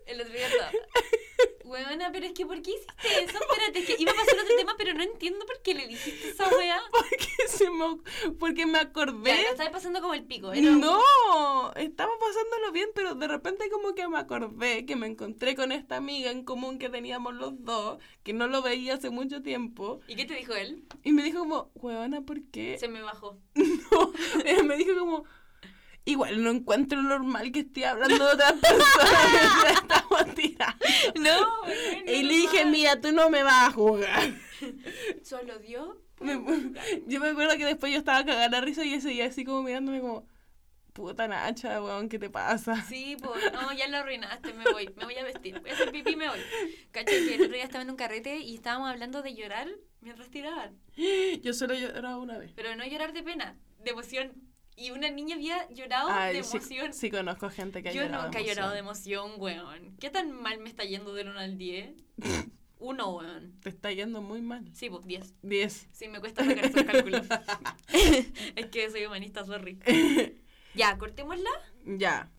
El otro día. Weona, pero es que ¿por qué hiciste eso? Espérate, es que iba a pasar otro tema, pero no entiendo por qué le dijiste esa weá. porque, se me, porque me acordé. Ya, lo estabas pasando como el pico. Un- No, estaba pasándolo bien, pero de repente como que me acordé que me encontré con esta amiga en común que teníamos los dos, que no lo veía hace mucho tiempo, ¿Y qué te dijo él? y me dijo como, huevona, ¿por qué? Se me bajó. No, eh, me dijo como, igual no encuentro normal que esté hablando de otras personas estamos tirando. No, Y le dije, mira, tú no me vas a jugar. Solo dio. Me- yo me acuerdo que después yo estaba cagada la risa y ese día así como mirándome como, puta Nacha, weón, ¿qué te pasa? Sí, pues, no, ya lo arruinaste, me voy, me voy a vestir, voy a hacer pipí y me voy. Cacho que el otro día estaba en un carrete y estábamos hablando de llorar mientras tiraban. Yo solo lloraba una vez. Pero no llorar de pena, de emoción. Y una niña había llorado Ay, de sí, emoción. sí conozco gente que ha Yo llorado nunca de he llorado de emoción. weón. ¿Qué tan mal me está yendo del 1 al 10? Uno, weón. Te está yendo muy mal. Sí, pues 10. 10. Sí, me cuesta sacar esos cálculos. es que soy humanista, sorry. Ya, cortémosla. ya.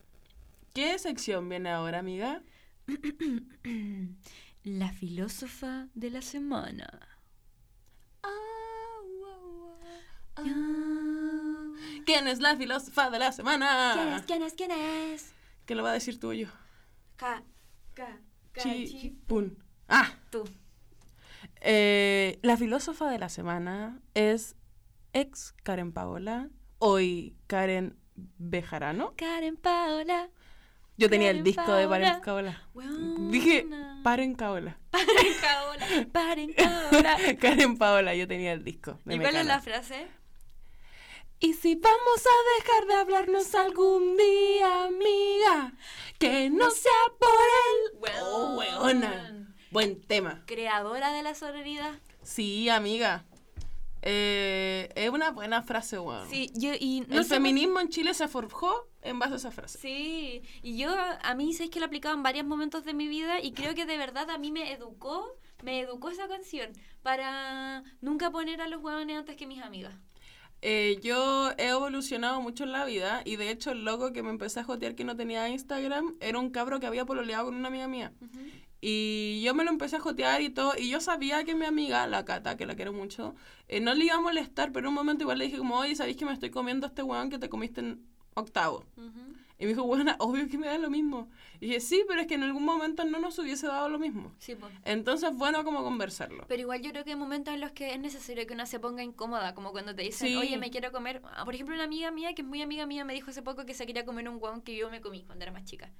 ¿Qué sección viene ahora, amiga? La filósofa de la semana. ¿Quién es la filósofa de la semana? ¿Quién es? ¿Quién es? ¿Quién es? ¿Qué lo va a decir tú o yo? Ca, ca, Chi, cachi. pun. Ah, Tú. eh, la filósofa de la semana es ex Karen Paola, hoy Karen Bejarano. Karen Paola. Yo tenía el Karen disco de Paren Paola. Paola. Weona. Dije, Paren Paola. Paren Paola. Paren Paola. Karen Paola, yo tenía el disco. de ¿Y cuál es la frase? Y si vamos a dejar de hablarnos algún día, amiga, que no sea por él. Oh, weona. Buen tema. Creadora de la sororidad. Sí, amiga. Eh, es una buena frase, weón. Sí, yo y no El feminismo en Chile se forjó en base a esa frase. Sí, y yo a mí sé que lo he aplicado en varios momentos de mi vida y creo que de verdad a mí me educó, me educó esa canción para nunca poner a los huevones antes que mis amigas. Eh, yo he evolucionado mucho en la vida y de hecho el loco que me empecé a jotear que no tenía Instagram era un cabro que había pololeado con una amiga mía. Y yo me lo empecé a jotear y todo, y yo sabía que mi amiga, la Cata, que la quiero mucho, eh, no le iba a molestar, pero en un momento igual le dije como, oye, ¿sabéis que me estoy comiendo a este weón que te comiste en octavo? Ujú. Y me dijo, bueno, obvio que me da lo mismo. Y dije, sí, pero es que en algún momento no nos hubiese dado lo mismo. Sí, pues. Entonces, bueno, como conversarlo. Pero igual yo creo que hay momentos en los que es necesario que uno se ponga incómoda, como cuando te dicen, Sí. oye, me quiero comer. Ah, Por ejemplo, una amiga mía, que es muy amiga mía, me dijo hace poco que se quería comer un guau que yo me comí cuando era más chica.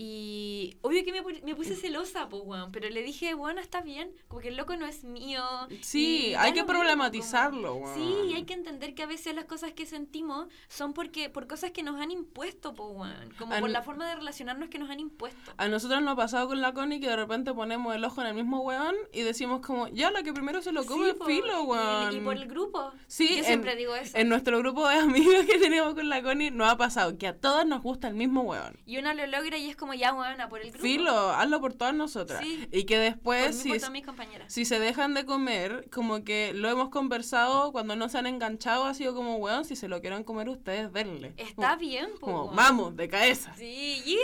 Y obvio que me, me puse celosa, pues, weón. Pero le dije, bueno, está bien, como que el loco no es mío. Sí, y hay que problematizarlo, weón. Sí, y hay que entender que a veces las cosas que sentimos son porque por cosas que nos han impuesto, pues, weón. Como An- por la forma de relacionarnos que nos han impuesto. A nosotros nos ha pasado con la Connie que de repente ponemos el ojo en el mismo weón y decimos como, ya, la que primero se lo come Sí, el po, filo, y- weón. Y, por el grupo. Sí, Yo en- siempre digo eso. En nuestro grupo de amigos que tenemos con la Connie nos ha pasado que a todas nos gusta el mismo weón. Y uno lo logra y es como ya, weona, por el grupo. Filo, hazlo por todas nosotras. Sí. Y que después, si, mis compañeras. si se dejan de comer, como que lo hemos conversado cuando no se han enganchado, ha sido como, weón, si se lo quieren comer ustedes, denle. Está Como- bien, po, Como, weón. vamos, de cabeza. Sí, hija.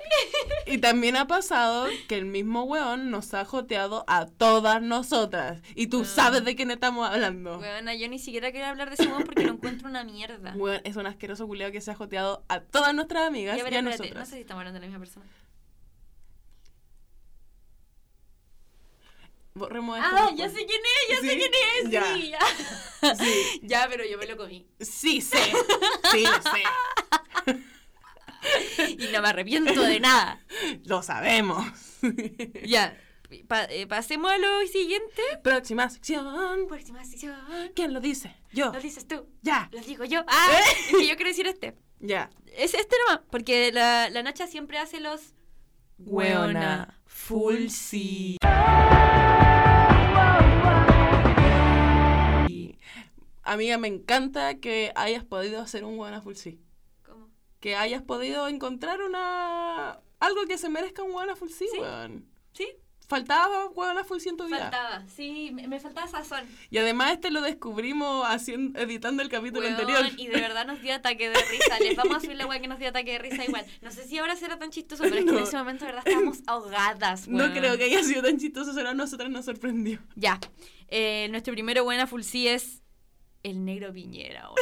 Y también ha pasado que el mismo weón nos ha joteado a todas nosotras. Y tú Ah. sabes de quién estamos hablando. Weona, yo ni siquiera quiero hablar de ese weón porque lo encuentro una mierda. Weón, es un asqueroso culiao que se ha joteado a todas nuestras amigas Ya, y pero a espérate, no sé si estamos hablando de la misma persona. Borremos esto Ah, ya sé quién es, ya sé quién es. Ya. Sí, ya. Sí. Ya, pero yo me lo comí. Sí, sé. Sí, sé. Y no me arrepiento de nada. Lo sabemos. Ya. pa- eh, pasemos a lo siguiente. Próxima sección. Próxima sección. ¿Quién lo dice? Yo. Lo dices tú. Ya. Lo digo yo. Ah, es que yo quiero decir este. Ya. Es este nomás. Porque la, la Nacha siempre hace los. Weona, full sí. Amiga, me encanta que hayas podido hacer un Weona full sí. ¿Cómo? Que hayas podido encontrar una... Algo que se merezca un Weona full sí, Sí. weón. ¿Sí? Faltaba Weona full sí en tu vida. Faltaba. Sí, me, me faltaba sazón. Y además este lo descubrimos haciendo, editando el capítulo anterior. Y de verdad nos dio ataque de risa. Les vamos a subir la weá que nos dio ataque de risa igual. No sé si ahora será tan chistoso, pero es que en ese momento de verdad estábamos ahogadas. No creo que haya sido tan chistoso, solo a nosotras nos sorprendió. Ya. Eh, nuestro primero buena full sí es el negro Piñera. weón.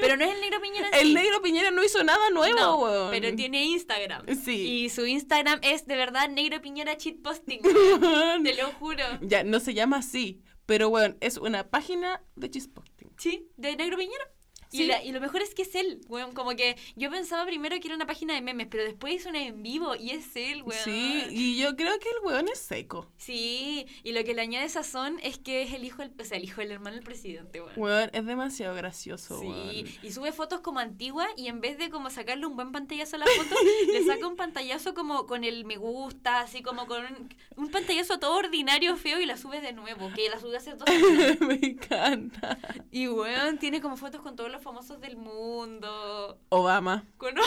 Pero no es el negro Piñera El negro Piñera no hizo nada nuevo, No, weón. pero tiene Instagram. Sí. Y su Instagram es de verdad negro Piñera cheat posting. Weón. Te lo juro. Ya, no se llama así, pero bueno, es una página de chisposting. Sí, de negro Piñera. Sí. Y, la- y lo mejor es que es él, weón. Como que yo pensaba primero que era una página de memes, pero después hizo una en vivo y es él, weón. Sí, y yo creo que el weón es seco. Sí, y lo que le añade sazón es que es el hijo, del, o sea, el hijo del hermano del presidente, weón. Weón, es demasiado gracioso, Sí, weón. y sube fotos como antiguas y en vez de como sacarle un buen pantallazo a la foto, le saca un pantallazo como con el me gusta, así como con un, un pantallazo todo ordinario, feo y la sube de nuevo, que la sube hace dos semanas. Me encanta. Y weón, tiene como fotos con todos los famosos del mundo. Obama. Con...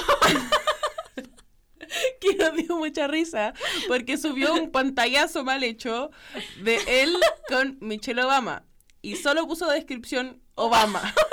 Que nos dio mucha risa porque subió un pantallazo mal hecho de él con Michelle Obama y solo puso descripción Obama.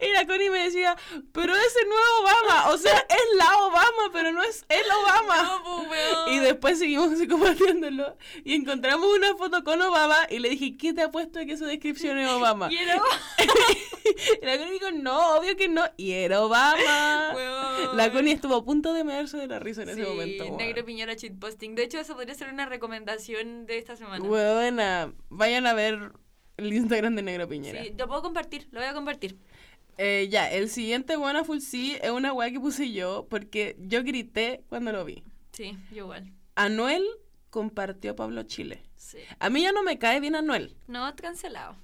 Y la Connie me decía, pero ese no es Obama, o sea, es la Obama, pero no es el Obama. No, pues. Y después seguimos compartiéndolo y encontramos una foto con Obama y le dije, ¿qué te ha puesto de que su descripción es Obama? Y era- Y la Connie dijo, no, obvio que no, y era Obama. Weón. La Connie estuvo a punto de mearse de la risa en Sí, ese momento. weón. Negro Piñera cheat posting. De hecho, eso podría ser una recomendación de esta semana. Buena, vayan a ver el Instagram de Negro Piñera. Sí, lo puedo compartir, lo voy a compartir. Eh, ya, el siguiente Buena Full sí es una weá que puse yo porque yo grité cuando lo vi. Sí, yo igual. Anuel compartió a Pablo Chile. Sí. A mí ya no me cae bien Anuel, No, cancelado.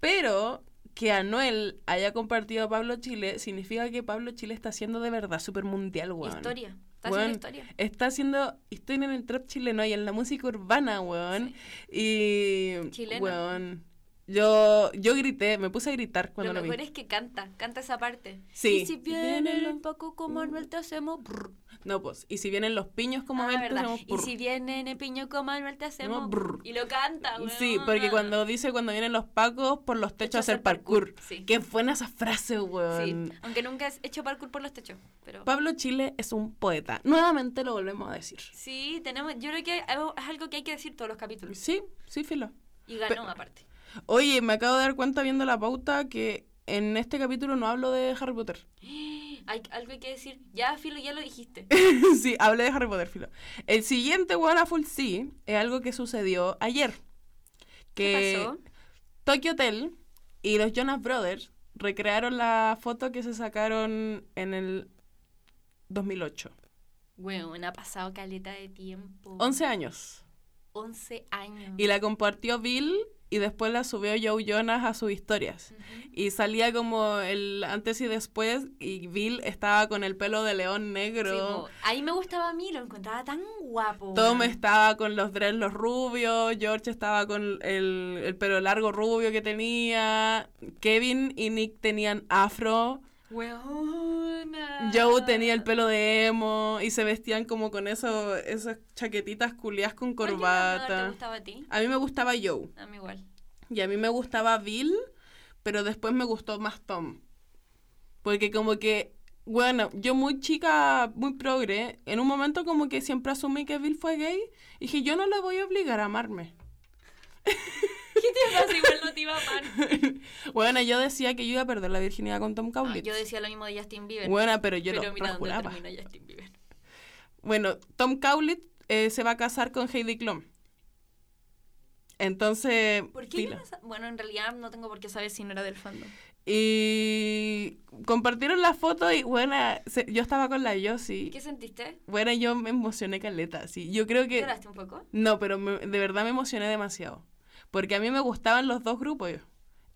pero que Anuel haya compartido a Pablo Chile significa que Pablo Chile está haciendo de verdad super mundial, weón. Historia. Está Weón, haciendo historia. Está haciendo historia en el trap chileno y en la música urbana, weón. Y. Chileno. Weón. Yo, yo grité, me puse a gritar cuando lo lo, mejor vi. es que canta, canta esa parte. Sí. Y si vienen los Paco como Manuel te hacemos... brr. No, pues. Y si vienen los piños como Ah, ven, verdad. hacemos Y purr. si vienen el piño como Manuel te hacemos... brr. Y lo canta, Sí, weón. porque cuando dice cuando vienen los pacos por los techos a hacer parkour. Sí. Qué buena esa frase, Sí, weón. aunque nunca he hecho parkour por los techos, pero... Pablo Chile es un poeta. Nuevamente lo volvemos a decir. Sí, tenemos... Yo creo que es algo- que hay que decir todos los capítulos. Sí, sí, filo. Y ganó, Pe- aparte. Oye, me acabo de dar cuenta viendo la pauta que en este capítulo no hablo de Harry Potter. Hay algo hay que decir. Ya, Filo, ya lo dijiste. sí, hablé de Harry Potter, filo. El siguiente Full Sí es algo que sucedió ayer. Que ¿Qué pasó? Tokyo Hotel y los Jonas Brothers recrearon la foto que se sacaron en el 2008. Weón, ha pasado caleta de tiempo. 11 años. 11 años. Y la compartió Bill y después la subió Joe Jonas a sus historias. Y salía como el antes y después y Bill estaba con el pelo de león Sí, negro. po. ahí me gustaba a mí, lo encontraba tan guapo. Tom estaba con los dreads los rubios, George estaba con el, el pelo largo rubio que tenía, Kevin y Nick tenían afro, Weona. Joe tenía el pelo de emo y se vestían como con eso, esas chaquetitas culias con ¿Cuál Jonas Brothers ¿Te corbata. gustaba a ti? A mí me gustaba Joe A mí igual. y a mí me gustaba Bill, pero después me gustó más Tom. Porque como que, bueno, yo muy chica, muy progre, en un momento como que siempre asumí que Bill fue gay, y dije, yo no le voy a obligar a amarme. ¿Qué te pasa? Igual no te iba a amar. Bueno, yo decía que yo iba a perder la virginidad con Tom No, Cowlitz. yo decía lo mismo de Justin Bieber. Bueno, pero yo pero lo mira dónde termina Justin Bieber. Bueno, Tom Cowlitz eh, se va a casar con Heidi Klum. Entonces, ¿Por qué no Bueno, en realidad no tengo por qué saber si no era del fandom. Y compartieron la foto y, bueno, se- yo estaba con la Yossi. ¿Qué sentiste? Bueno, yo me emocioné caleta, sí. Yo creo que... ¿Lloraste un poco? No, pero me- de verdad me emocioné demasiado. Porque a mí me gustaban los dos grupos.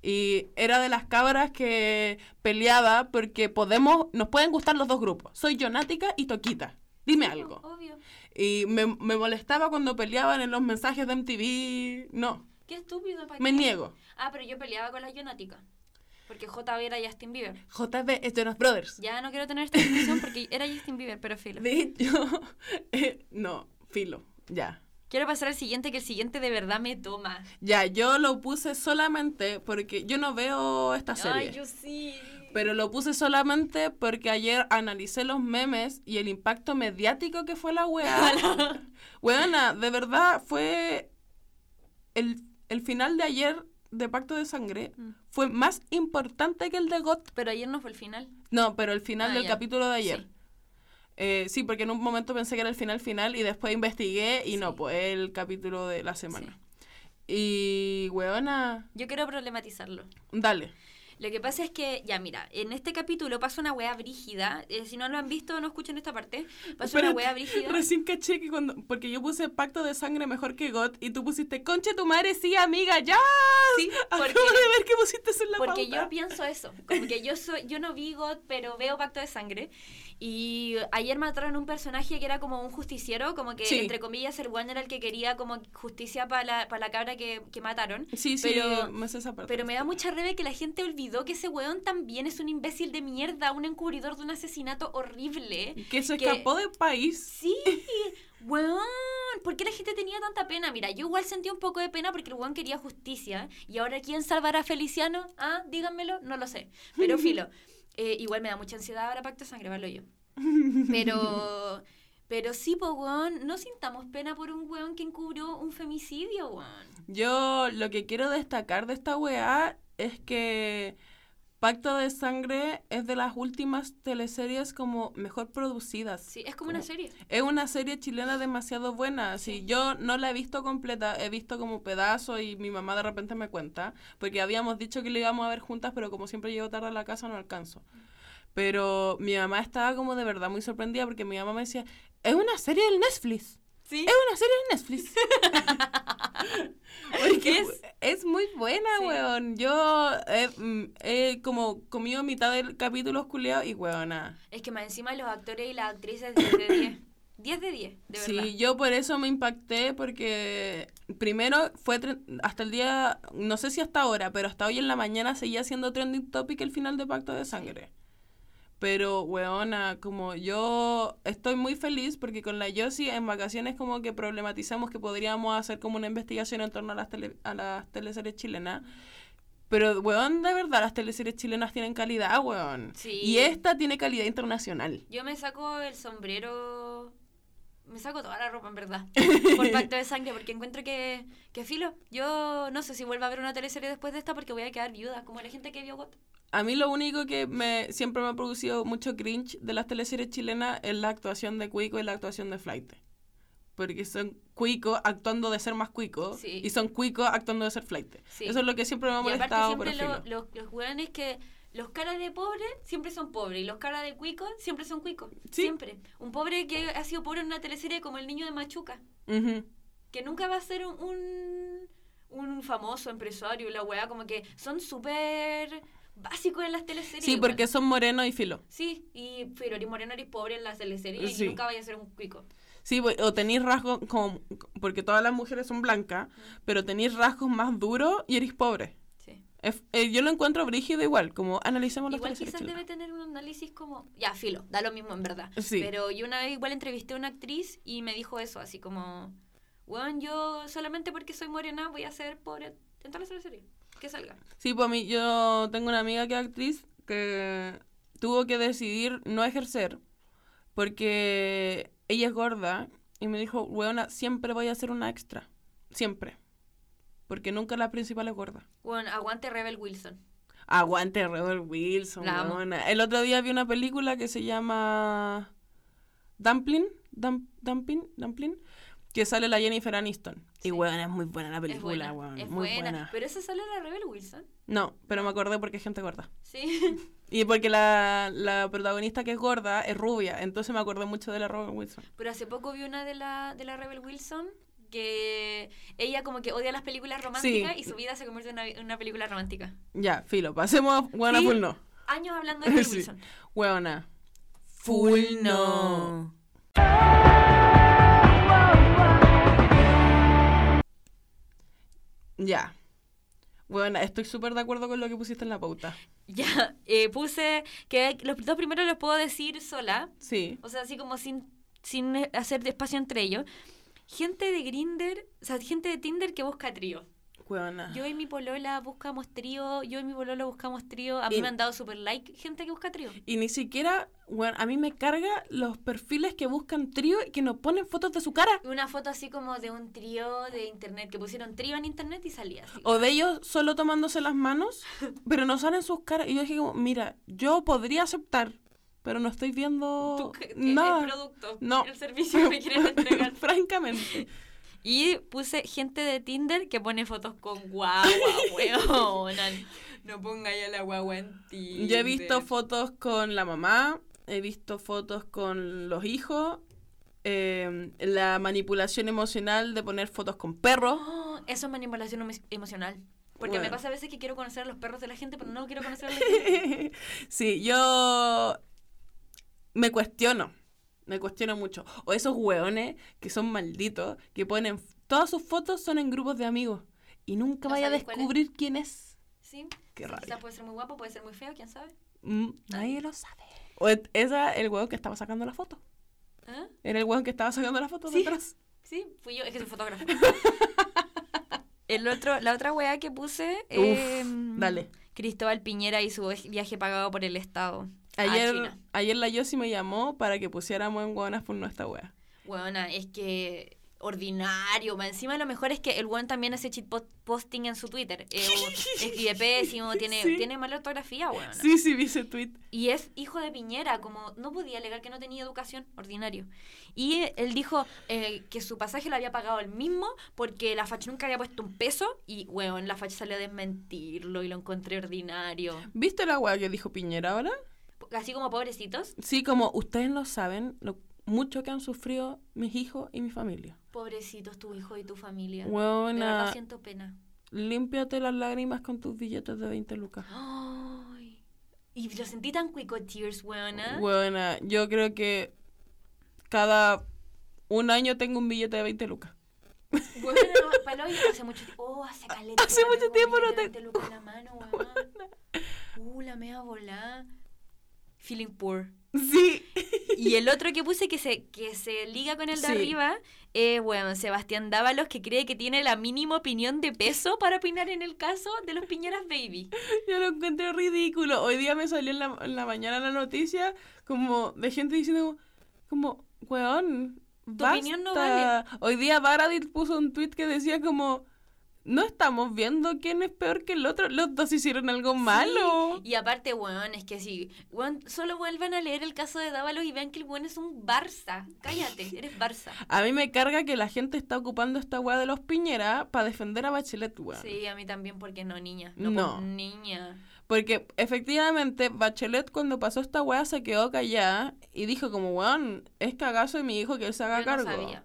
Y era de las cabras que peleaba porque podemos, nos pueden gustar los dos grupos. Soy Jonática y Toquita. Dime algo. Obvio. Y me, me molestaba cuando peleaban en los mensajes de MTV. No, Qué estúpido. ¿para me qué? niego. Ah, pero yo peleaba con la Jonática. Porque JB era Justin Bieber. JB es Jonas Brothers. Ya no quiero tener esta discusión porque era Justin Bieber, pero filo. De hecho, eh, no, filo, ya. Quiero pasar al siguiente, que el siguiente de verdad me toma. Ya, yo lo puse solamente porque yo no veo esta serie. Ay, yo sí. Pero lo puse solamente porque ayer analicé los memes y el impacto mediático que fue la weá. Weona, de verdad fue. El, el final de ayer de Pacto de Sangre Mm. fue más importante que el de GOT. Pero ayer no fue el final. No, pero el final Ah, del ya. capítulo de ayer. Sí. Eh, sí, porque en un momento pensé que era el final final y después investigué y no, Sí. pues el capítulo de la semana. Y, weona, Yo quiero problematizarlo. dale. Lo que pasa es que, ya mira, en este capítulo pasa una wea brígida. eh, si no lo han visto, no escuchen esta parte. Pasa una wea brígida. Recién caché que cuando. Porque yo puse pacto de sangre mejor que GOT y tú pusiste conche tu madre, sí, amiga, ya. Sí, Acabo de ver que pusiste eso en la Porque pauta. yo pienso eso, como que yo soy, yo no vi God, pero veo Pacto de Sangre. Y ayer mataron un personaje que era como un justiciero, como que Sí. entre comillas el one era el que quería como justicia para la, pa' la cabra que, que mataron. Sí, sí, pero- esa parte. Pero me da mucha rabia que la gente olvidó que ese weón también es un imbécil de mierda, un encubridor de un asesinato horrible. Que se que- escapó del país. Sí, weón. ¿Por qué la gente tenía tanta pena? Mira, yo igual sentí un poco de pena porque el weón quería justicia. ¿Y ahora quién salvará a Feliciano? Ah, díganmelo, no lo sé. Pero filo. Eh, igual me da mucha ansiedad ahora Pacto de Sangre, valo yo. Pero. Pero sí, pues, weón, no sintamos pena por un weón que encubrió un femicidio, weón. Yo lo que quiero destacar de esta weá es que Pacto de Sangre es de las últimas teleseries como mejor producidas. Sí, es como una serie. Es una serie chilena demasiado buena. Sí, yo no la he visto completa, he visto como pedazos y mi mamá de repente me cuenta, porque habíamos dicho que la íbamos a ver juntas, pero como siempre llego tarde a la casa no alcanzo. Pero mi mamá estaba como de verdad muy sorprendida porque mi mamá me decía, es una serie del Netflix. Sí. Es una serie de Netflix. Porque Es- es, muy buena, Sí. weón. Yo he, mm, como comido mitad del capítulo culiao y weona. Es que más encima los actores y las actrices 10 de 10. 10 de 10, de verdad. Sí, yo por eso me impacté porque primero fue hasta el día, no sé si hasta ahora, pero hasta hoy en la mañana seguía siendo trending topic el final de Pacto de Sangre. Pero, weona, como yo estoy muy feliz porque con la Yossi en vacaciones como que problematizamos que podríamos hacer como una investigación en torno a las, tele- a las teleseries chilenas. Pero, weón, de verdad, las teleseries chilenas tienen calidad, weón. Sí. Y esta tiene calidad internacional. Yo me saco el sombrero. Me saco toda la ropa, en verdad. Por pacto de sangre, porque encuentro que, que filo. Yo no sé si vuelvo a ver una teleserie después de esta porque voy a quedar viuda, como la gente que vio GOT. A mí lo único que me siempre me ha producido mucho cringe de las teleseries chilenas es la actuación de Cuico y la actuación de Flight. Porque son Cuico actuando de ser más Cuico Sí. y son Cuico actuando de ser Flight. Sí. Eso es lo que siempre me ha Y aparte molestado, pero siempre lo- filo. los, hueones que... Los caras de pobre siempre son pobres y los caras de cuico siempre son cuicos. Sí. Siempre. Un pobre que ha sido pobre en una teleserie como El Niño de Machuca. Que nunca va a ser un, un, un famoso empresario, la weá, como que son súper básicos en las teleseries. Sí, igual. porque son morenos y filo. Sí, y pero eres moreno, eres pobre en las teleseries Sí. y nunca vaya a ser un cuico. Sí, o tenéis rasgos como... Porque todas las mujeres son blancas, pero tenéis rasgos más duros y eres pobre. Sí. Es- eh, yo lo encuentro brígido igual, como analicemos las Igual quizás debe chilenas. tener un análisis como... Ya, filo, da lo mismo en verdad. Sí. Pero yo una vez igual entrevisté a una actriz y me dijo eso, así como... Bueno, yo solamente porque soy morena voy a ser pobre en todas las teleseries. Que salga. Sí, pues a mí, yo tengo una amiga que es actriz que tuvo que decidir no ejercer porque ella es gorda y me dijo, weona, siempre voy a ser una extra. Siempre. Porque nunca la principal es gorda. Bueno, aguante Rebel Wilson. Aguante Rebel Wilson, weona. El otro día vi una película que se llama Dumpling, Dum- Dumpling, Dumpling, que sale la Jennifer Aniston. Sí. Y weón, es muy buena la Es película, buena, weón. es muy buena. buena. Pero esa sale la Rebel Wilson. No, pero me acordé porque es gente gorda. Sí. Y porque la, la protagonista que es gorda es rubia, entonces me acordé mucho de la Robin Wilson. Pero hace poco vi una de la, de la Rebel Wilson que ella como que odia las películas románticas Sí. y su vida se convierte en una, en una película romántica. Ya, filo, pasemos a Buena Sí. Full No. Años hablando de Rebel. Wilson. Weona. Full no. Ya. Bueno, estoy súper de acuerdo con lo que pusiste en la pauta. Ya, eh, puse que los dos primeros los puedo decir sola, Sí. o sea, así como sin, sin hacer espacio entre ellos. Gente de Grinder, o sea, gente de Tinder que busca trío. Weona. Yo y mi polola buscamos trío, yo y mi polola buscamos trío. A mí Y- me han dado super like gente que busca trío. Y ni siquiera, bueno, a mí me carga los perfiles que buscan trío y que nos ponen fotos de su cara. Una foto así como de un trío de internet, que pusieron trío en internet y salía así. O de ellos solo tomándose las manos, pero no salen sus caras. Y yo dije como, mira, yo podría aceptar, pero no estoy viendo nada. El producto, No. el servicio que me quieren entregar. Francamente. Y puse gente de Tinder que pone fotos con guagua, weón. No ponga ya la guagua en Tinder. Yo he visto fotos con la mamá, he visto fotos con los hijos, eh, la manipulación emocional de poner fotos con perros. Oh, eso es manipulación emo- emocional. Porque me pasa a veces que quiero conocer a los perros de la gente, pero no quiero conocer a la gente. sí, yo me cuestiono, me cuestiono mucho. O esos hueones que son malditos, que ponen, todas sus fotos son en grupos de amigos y nunca ¿No vaya a es? descubrir quién es. Sí. Qué rabia. Quizás puede ser muy guapo, puede ser muy feo, quién sabe. Mm, nadie lo sabe. O esa el hueón que estaba sacando la foto. ¿Ah? Era el hueón que estaba sacando la foto Sí. detrás. Sí, fui yo, es que soy fotógrafo. El otro, la otra weá que puse. Uf, em, dale. Cristóbal Piñera y su viaje pagado por el Estado. A Ayer, ayer la Yossi me llamó para que pusiéramos en Hueonas por nuestra wea. Weona, es que ordinario. Encima lo mejor es que el weón también hace cheat po- posting en su Twitter. Eh, escribe pésimo, tiene, Sí. tiene mala ortografía, weona. Sí, sí, vi ese tweet. Y es hijo de Piñera, como no podía alegar que no tenía educación, ordinario. Y él dijo eh, que su pasaje lo había pagado él mismo porque la facha nunca había puesto un peso y, weón, la facha salió a desmentirlo y lo encontré ordinario. ¿Viste la wea que dijo Piñera ahora? Así como pobrecitos, Sí, como ustedes no saben lo mucho que han sufrido mis hijos y mi familia. pobrecitos tu hijo y tu familia. Hueona, siento pena. límpiate las lágrimas con tus billetes de 20 lucas. Ay. Y lo sentí tan quico tears, weona. Buena, yo creo que cada un año tengo un billete de 20 lucas. Bueno, palo, y hace mucho tiempo. Oh, hace caleta. Hace no mucho tiempo no te- de 20 lucas en la mano, weón. Uh, la mea volá. Feeling poor. Sí. Y el otro que puse que se, que se liga con el de Sí. arriba es, bueno, Sebastián Dávalos, que cree que tiene la mínima opinión de peso para opinar en el caso de los Piñeras Baby. Yo lo encuentro ridículo. Hoy día me salió en la, en la mañana la noticia como de gente diciendo como, weón, Tu opinión no basta". Hoy día Baradit puso un tweet que decía como, no estamos viendo quién es peor que el otro. Los dos hicieron algo malo. Y aparte, weón, es que sí, weón, solo vuelvan a leer el caso de Dávalos y vean que el weón es un Barça. Cállate, eres Barça. A mí me carga que la gente está ocupando esta weá de los Piñera para defender a Bachelet, weón. Sí, a mí también, porque no, niña. No, No. pues, niña. Porque efectivamente Bachelet cuando pasó esta weá se quedó callada y dijo como, weón, es cagazo de mi hijo que él se haga Yo cargo. no sabía.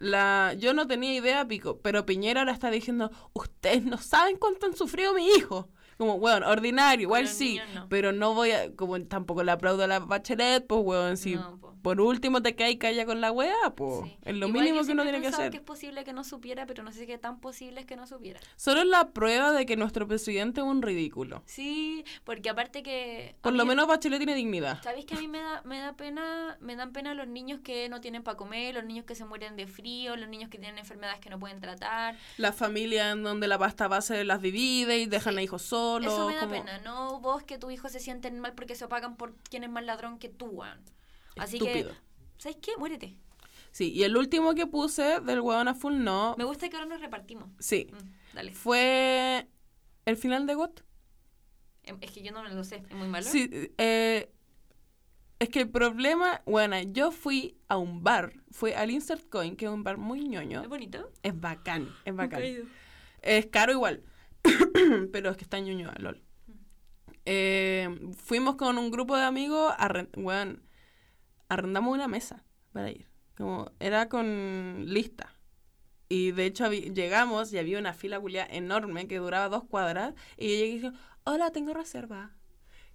La, yo no tenía idea, Pico, pero Piñera ahora está diciendo, ustedes no saben cuánto han sufrido mi hijo. Como, weón, ordinario, igual sí, no. pero no voy a, como tampoco le aplaudo a la Bachelet, pues, weón, si No, po. por último te caes calla con la weá, pues, Sí. es lo Igual mínimo que uno tiene que hacer. que es posible que no supiera, pero no sé qué tan posible es que no supiera. Solo es la prueba de que nuestro presidente es un ridículo. Sí, porque aparte que... Por lo menos Bachelet tiene dignidad. ¿Sabéis que a mí me da, me da pena, me dan pena los niños que no tienen para comer, los niños que se mueren de frío, los niños que tienen enfermedades que no pueden tratar? La familia en donde la pasta base las divide y dejan a hijos solos. Eso me da como- pena, no vos que tu hijo se sienten mal porque se opagan por quién es más ladrón que tú, weón. Así Estúpido. que, ¿sabes qué? Muérete. Sí, y el último que puse del hueón a full no, Me gusta que ahora nos repartimos. sí, Mm, dale. fue el final de GOT. Em, Es que yo no me lo sé, es muy malo. Sí, eh, Es que el problema, bueno, yo fui a un bar, fui al Insert Coin, que es un bar muy ñoño. ¿Es bonito? Es bacán, es bacán. Es caro igual, pero es que está ñoño, lol. Eh, fuimos con un grupo de amigos, arren- weón, arrendamos una mesa para ir. Como era con lista. Y de hecho llegamos y había una fila culia enorme que duraba dos cuadras. Y yo llegué y dije, hola, tengo reserva.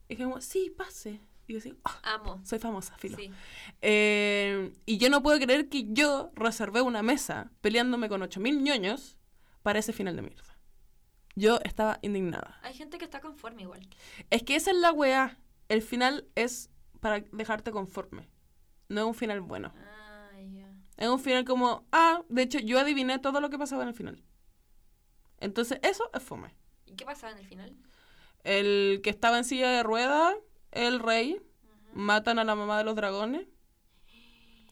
Y dijimos, sí, pase. Y yo decía, "Ah, Amo. soy famosa, filo. Sí. Eh, y yo no puedo creer que yo reservé una mesa peleándome con 8000 ñoños para ese final de mierda. Yo estaba indignada. Hay gente que está conforme igual. Es que esa es la weá. El final es para dejarte conforme. No es un final bueno. Ah. Es un final como, ah, de hecho yo adiviné todo lo que pasaba en el final. Entonces eso es fome. ¿Y qué pasaba en el final? El que estaba en silla de ruedas, el rey, matan a la mamá de los dragones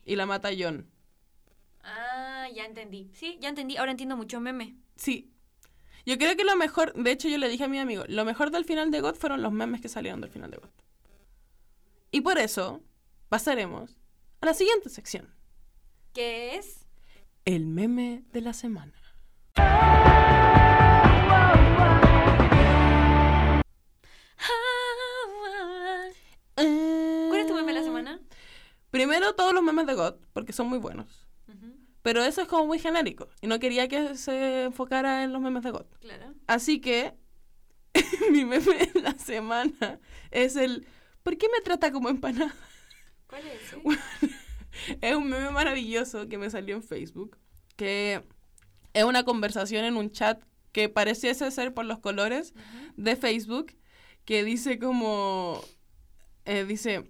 y la mata John. Ah, ya entendí. Sí, ya entendí. Ahora entiendo mucho meme. Sí. Yo creo que lo mejor, de hecho yo le dije a mi amigo, lo mejor del final de God fueron los memes que salieron del final de God. Y por eso pasaremos a la siguiente sección. ¿Qué es? El meme de la semana. ¿Cuál es tu meme de la semana? Primero todos los memes de God, porque son muy buenos. Pero eso es como muy genérico. Y no quería que se enfocara en los memes de God. Claro. Así que mi meme de la semana es el ¿Por qué me trata como empanada? ¿Cuál es ese? Es un meme maravilloso que me salió en Facebook, que es una conversación en un chat que pareciese ser por los colores de Facebook, que dice como, eh, dice,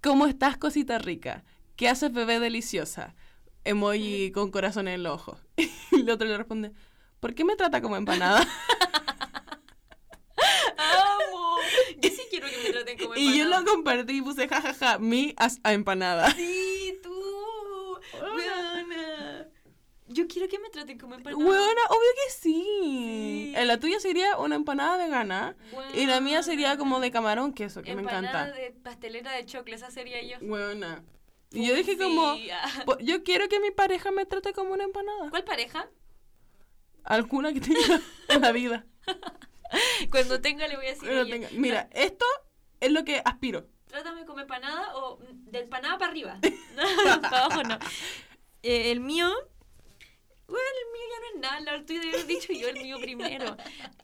¿cómo estás cosita rica? ¿Qué haces bebé deliciosa? Emoji con corazón en el ojo. Y el otro le responde, ¿por qué me trata como empanada? ¡Amo! Yo sí quiero que me traten como y yo lo empanada. compartí y puse jajaja, me as a empanada. Sí, tú. Weona. Yo quiero que me traten como empanada. Bueno, obvio que sí. Sí. En la tuya sería una empanada vegana y la mía sería como de camarón queso, que me Empanada encanta. de pastelera de choclo, esa sería yo. Buena. Y yo dije como, Sí. ah. "Po- yo quiero que mi pareja me trate como una empanada. ¿Cuál pareja? Alguna que tenga en la vida. Cuando tenga le voy a decir. Ella, tenga- Mira, esto es lo que aspiro. Trátame como empanada o mm, de empanada para arriba. para abajo no. Eh, el mío. Bueno, el mío ya no es nada, el tuyo dicho yo el mío primero.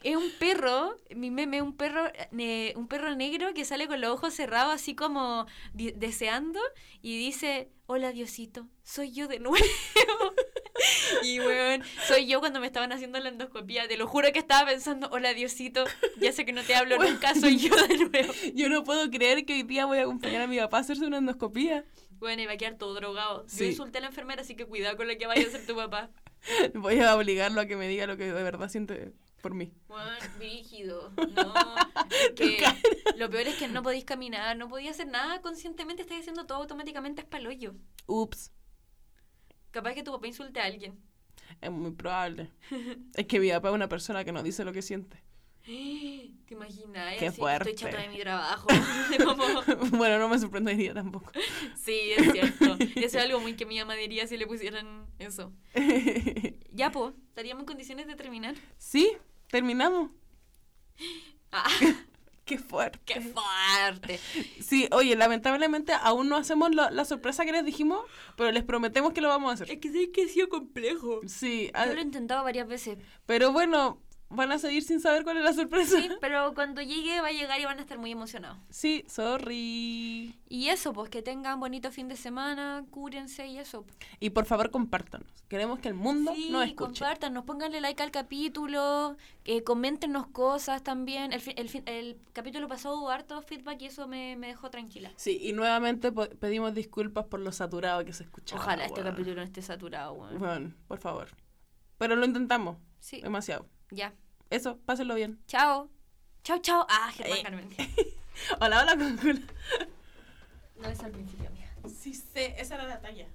Es un perro, mi meme, un perro, eh, un perro negro que sale con los ojos cerrados así como deseando y dice, hola Diosito, soy yo de nuevo. y bueno, soy yo cuando me estaban haciendo la endoscopía, te lo juro que estaba pensando, hola Diosito, ya sé que no te hablo nunca, soy yo de nuevo. Yo no puedo creer que hoy día voy a acompañar a mi papá a hacerse una endoscopía. Bueno, y va a quedar todo drogado. Yo insulté a la enfermera, así que cuidado con lo que vaya a hacer tu papá. Voy a obligarlo a que me diga lo que de verdad siente por mí. Bueno, rígido. No. Que lo peor es que no podéis caminar, no podías hacer nada conscientemente, estás haciendo todo automáticamente es paloyo. Ups, Capaz que tu papá insulte a alguien. es muy probable. Es que mi papá es una persona que no dice lo que siente. ¿Te imaginas? Qué fuerte. Estoy chata de mi trabajo. Bueno, no me sorprendería tampoco. Sí, es cierto. Es algo muy que mi mamá diría si le pusieran eso. Ya, pues, estaríamos en condiciones de terminar. sí, terminamos. Ah, Qué fuerte. ¡Qué fuerte! Sí, oye, lamentablemente aún no hacemos lo- la sorpresa que les dijimos, pero les prometemos que lo vamos a hacer. Es que sé que ha sido complejo. Sí, ah, Yo lo he intentado varias veces. pero bueno, van a seguir sin saber cuál es la sorpresa. Sí, pero cuando llegue va a llegar y van a estar muy emocionados. Sí, sorry. Y eso, pues que tengan bonito fin de semana, cúrense y eso. Y por favor, compártanos. Queremos que el mundo Sí, nos escuche. compártanos, pónganle like al capítulo, que coméntenos cosas también. El, el, el capítulo pasado hubo harto feedback y eso me, me dejó tranquila. Sí, y nuevamente pedimos disculpas por lo saturado que se escuchaba. Ojalá este capítulo no esté saturado, weón. Bueno, por favor. Pero lo intentamos. Sí, Demasiado. Ya. Eso, pásenlo bien. Chao. Chao, chao. Ah, Germán Eh. Carmen. Hola, hola, Coca-Cola. No es al principio, amiga. Sí sé, esa era la talla.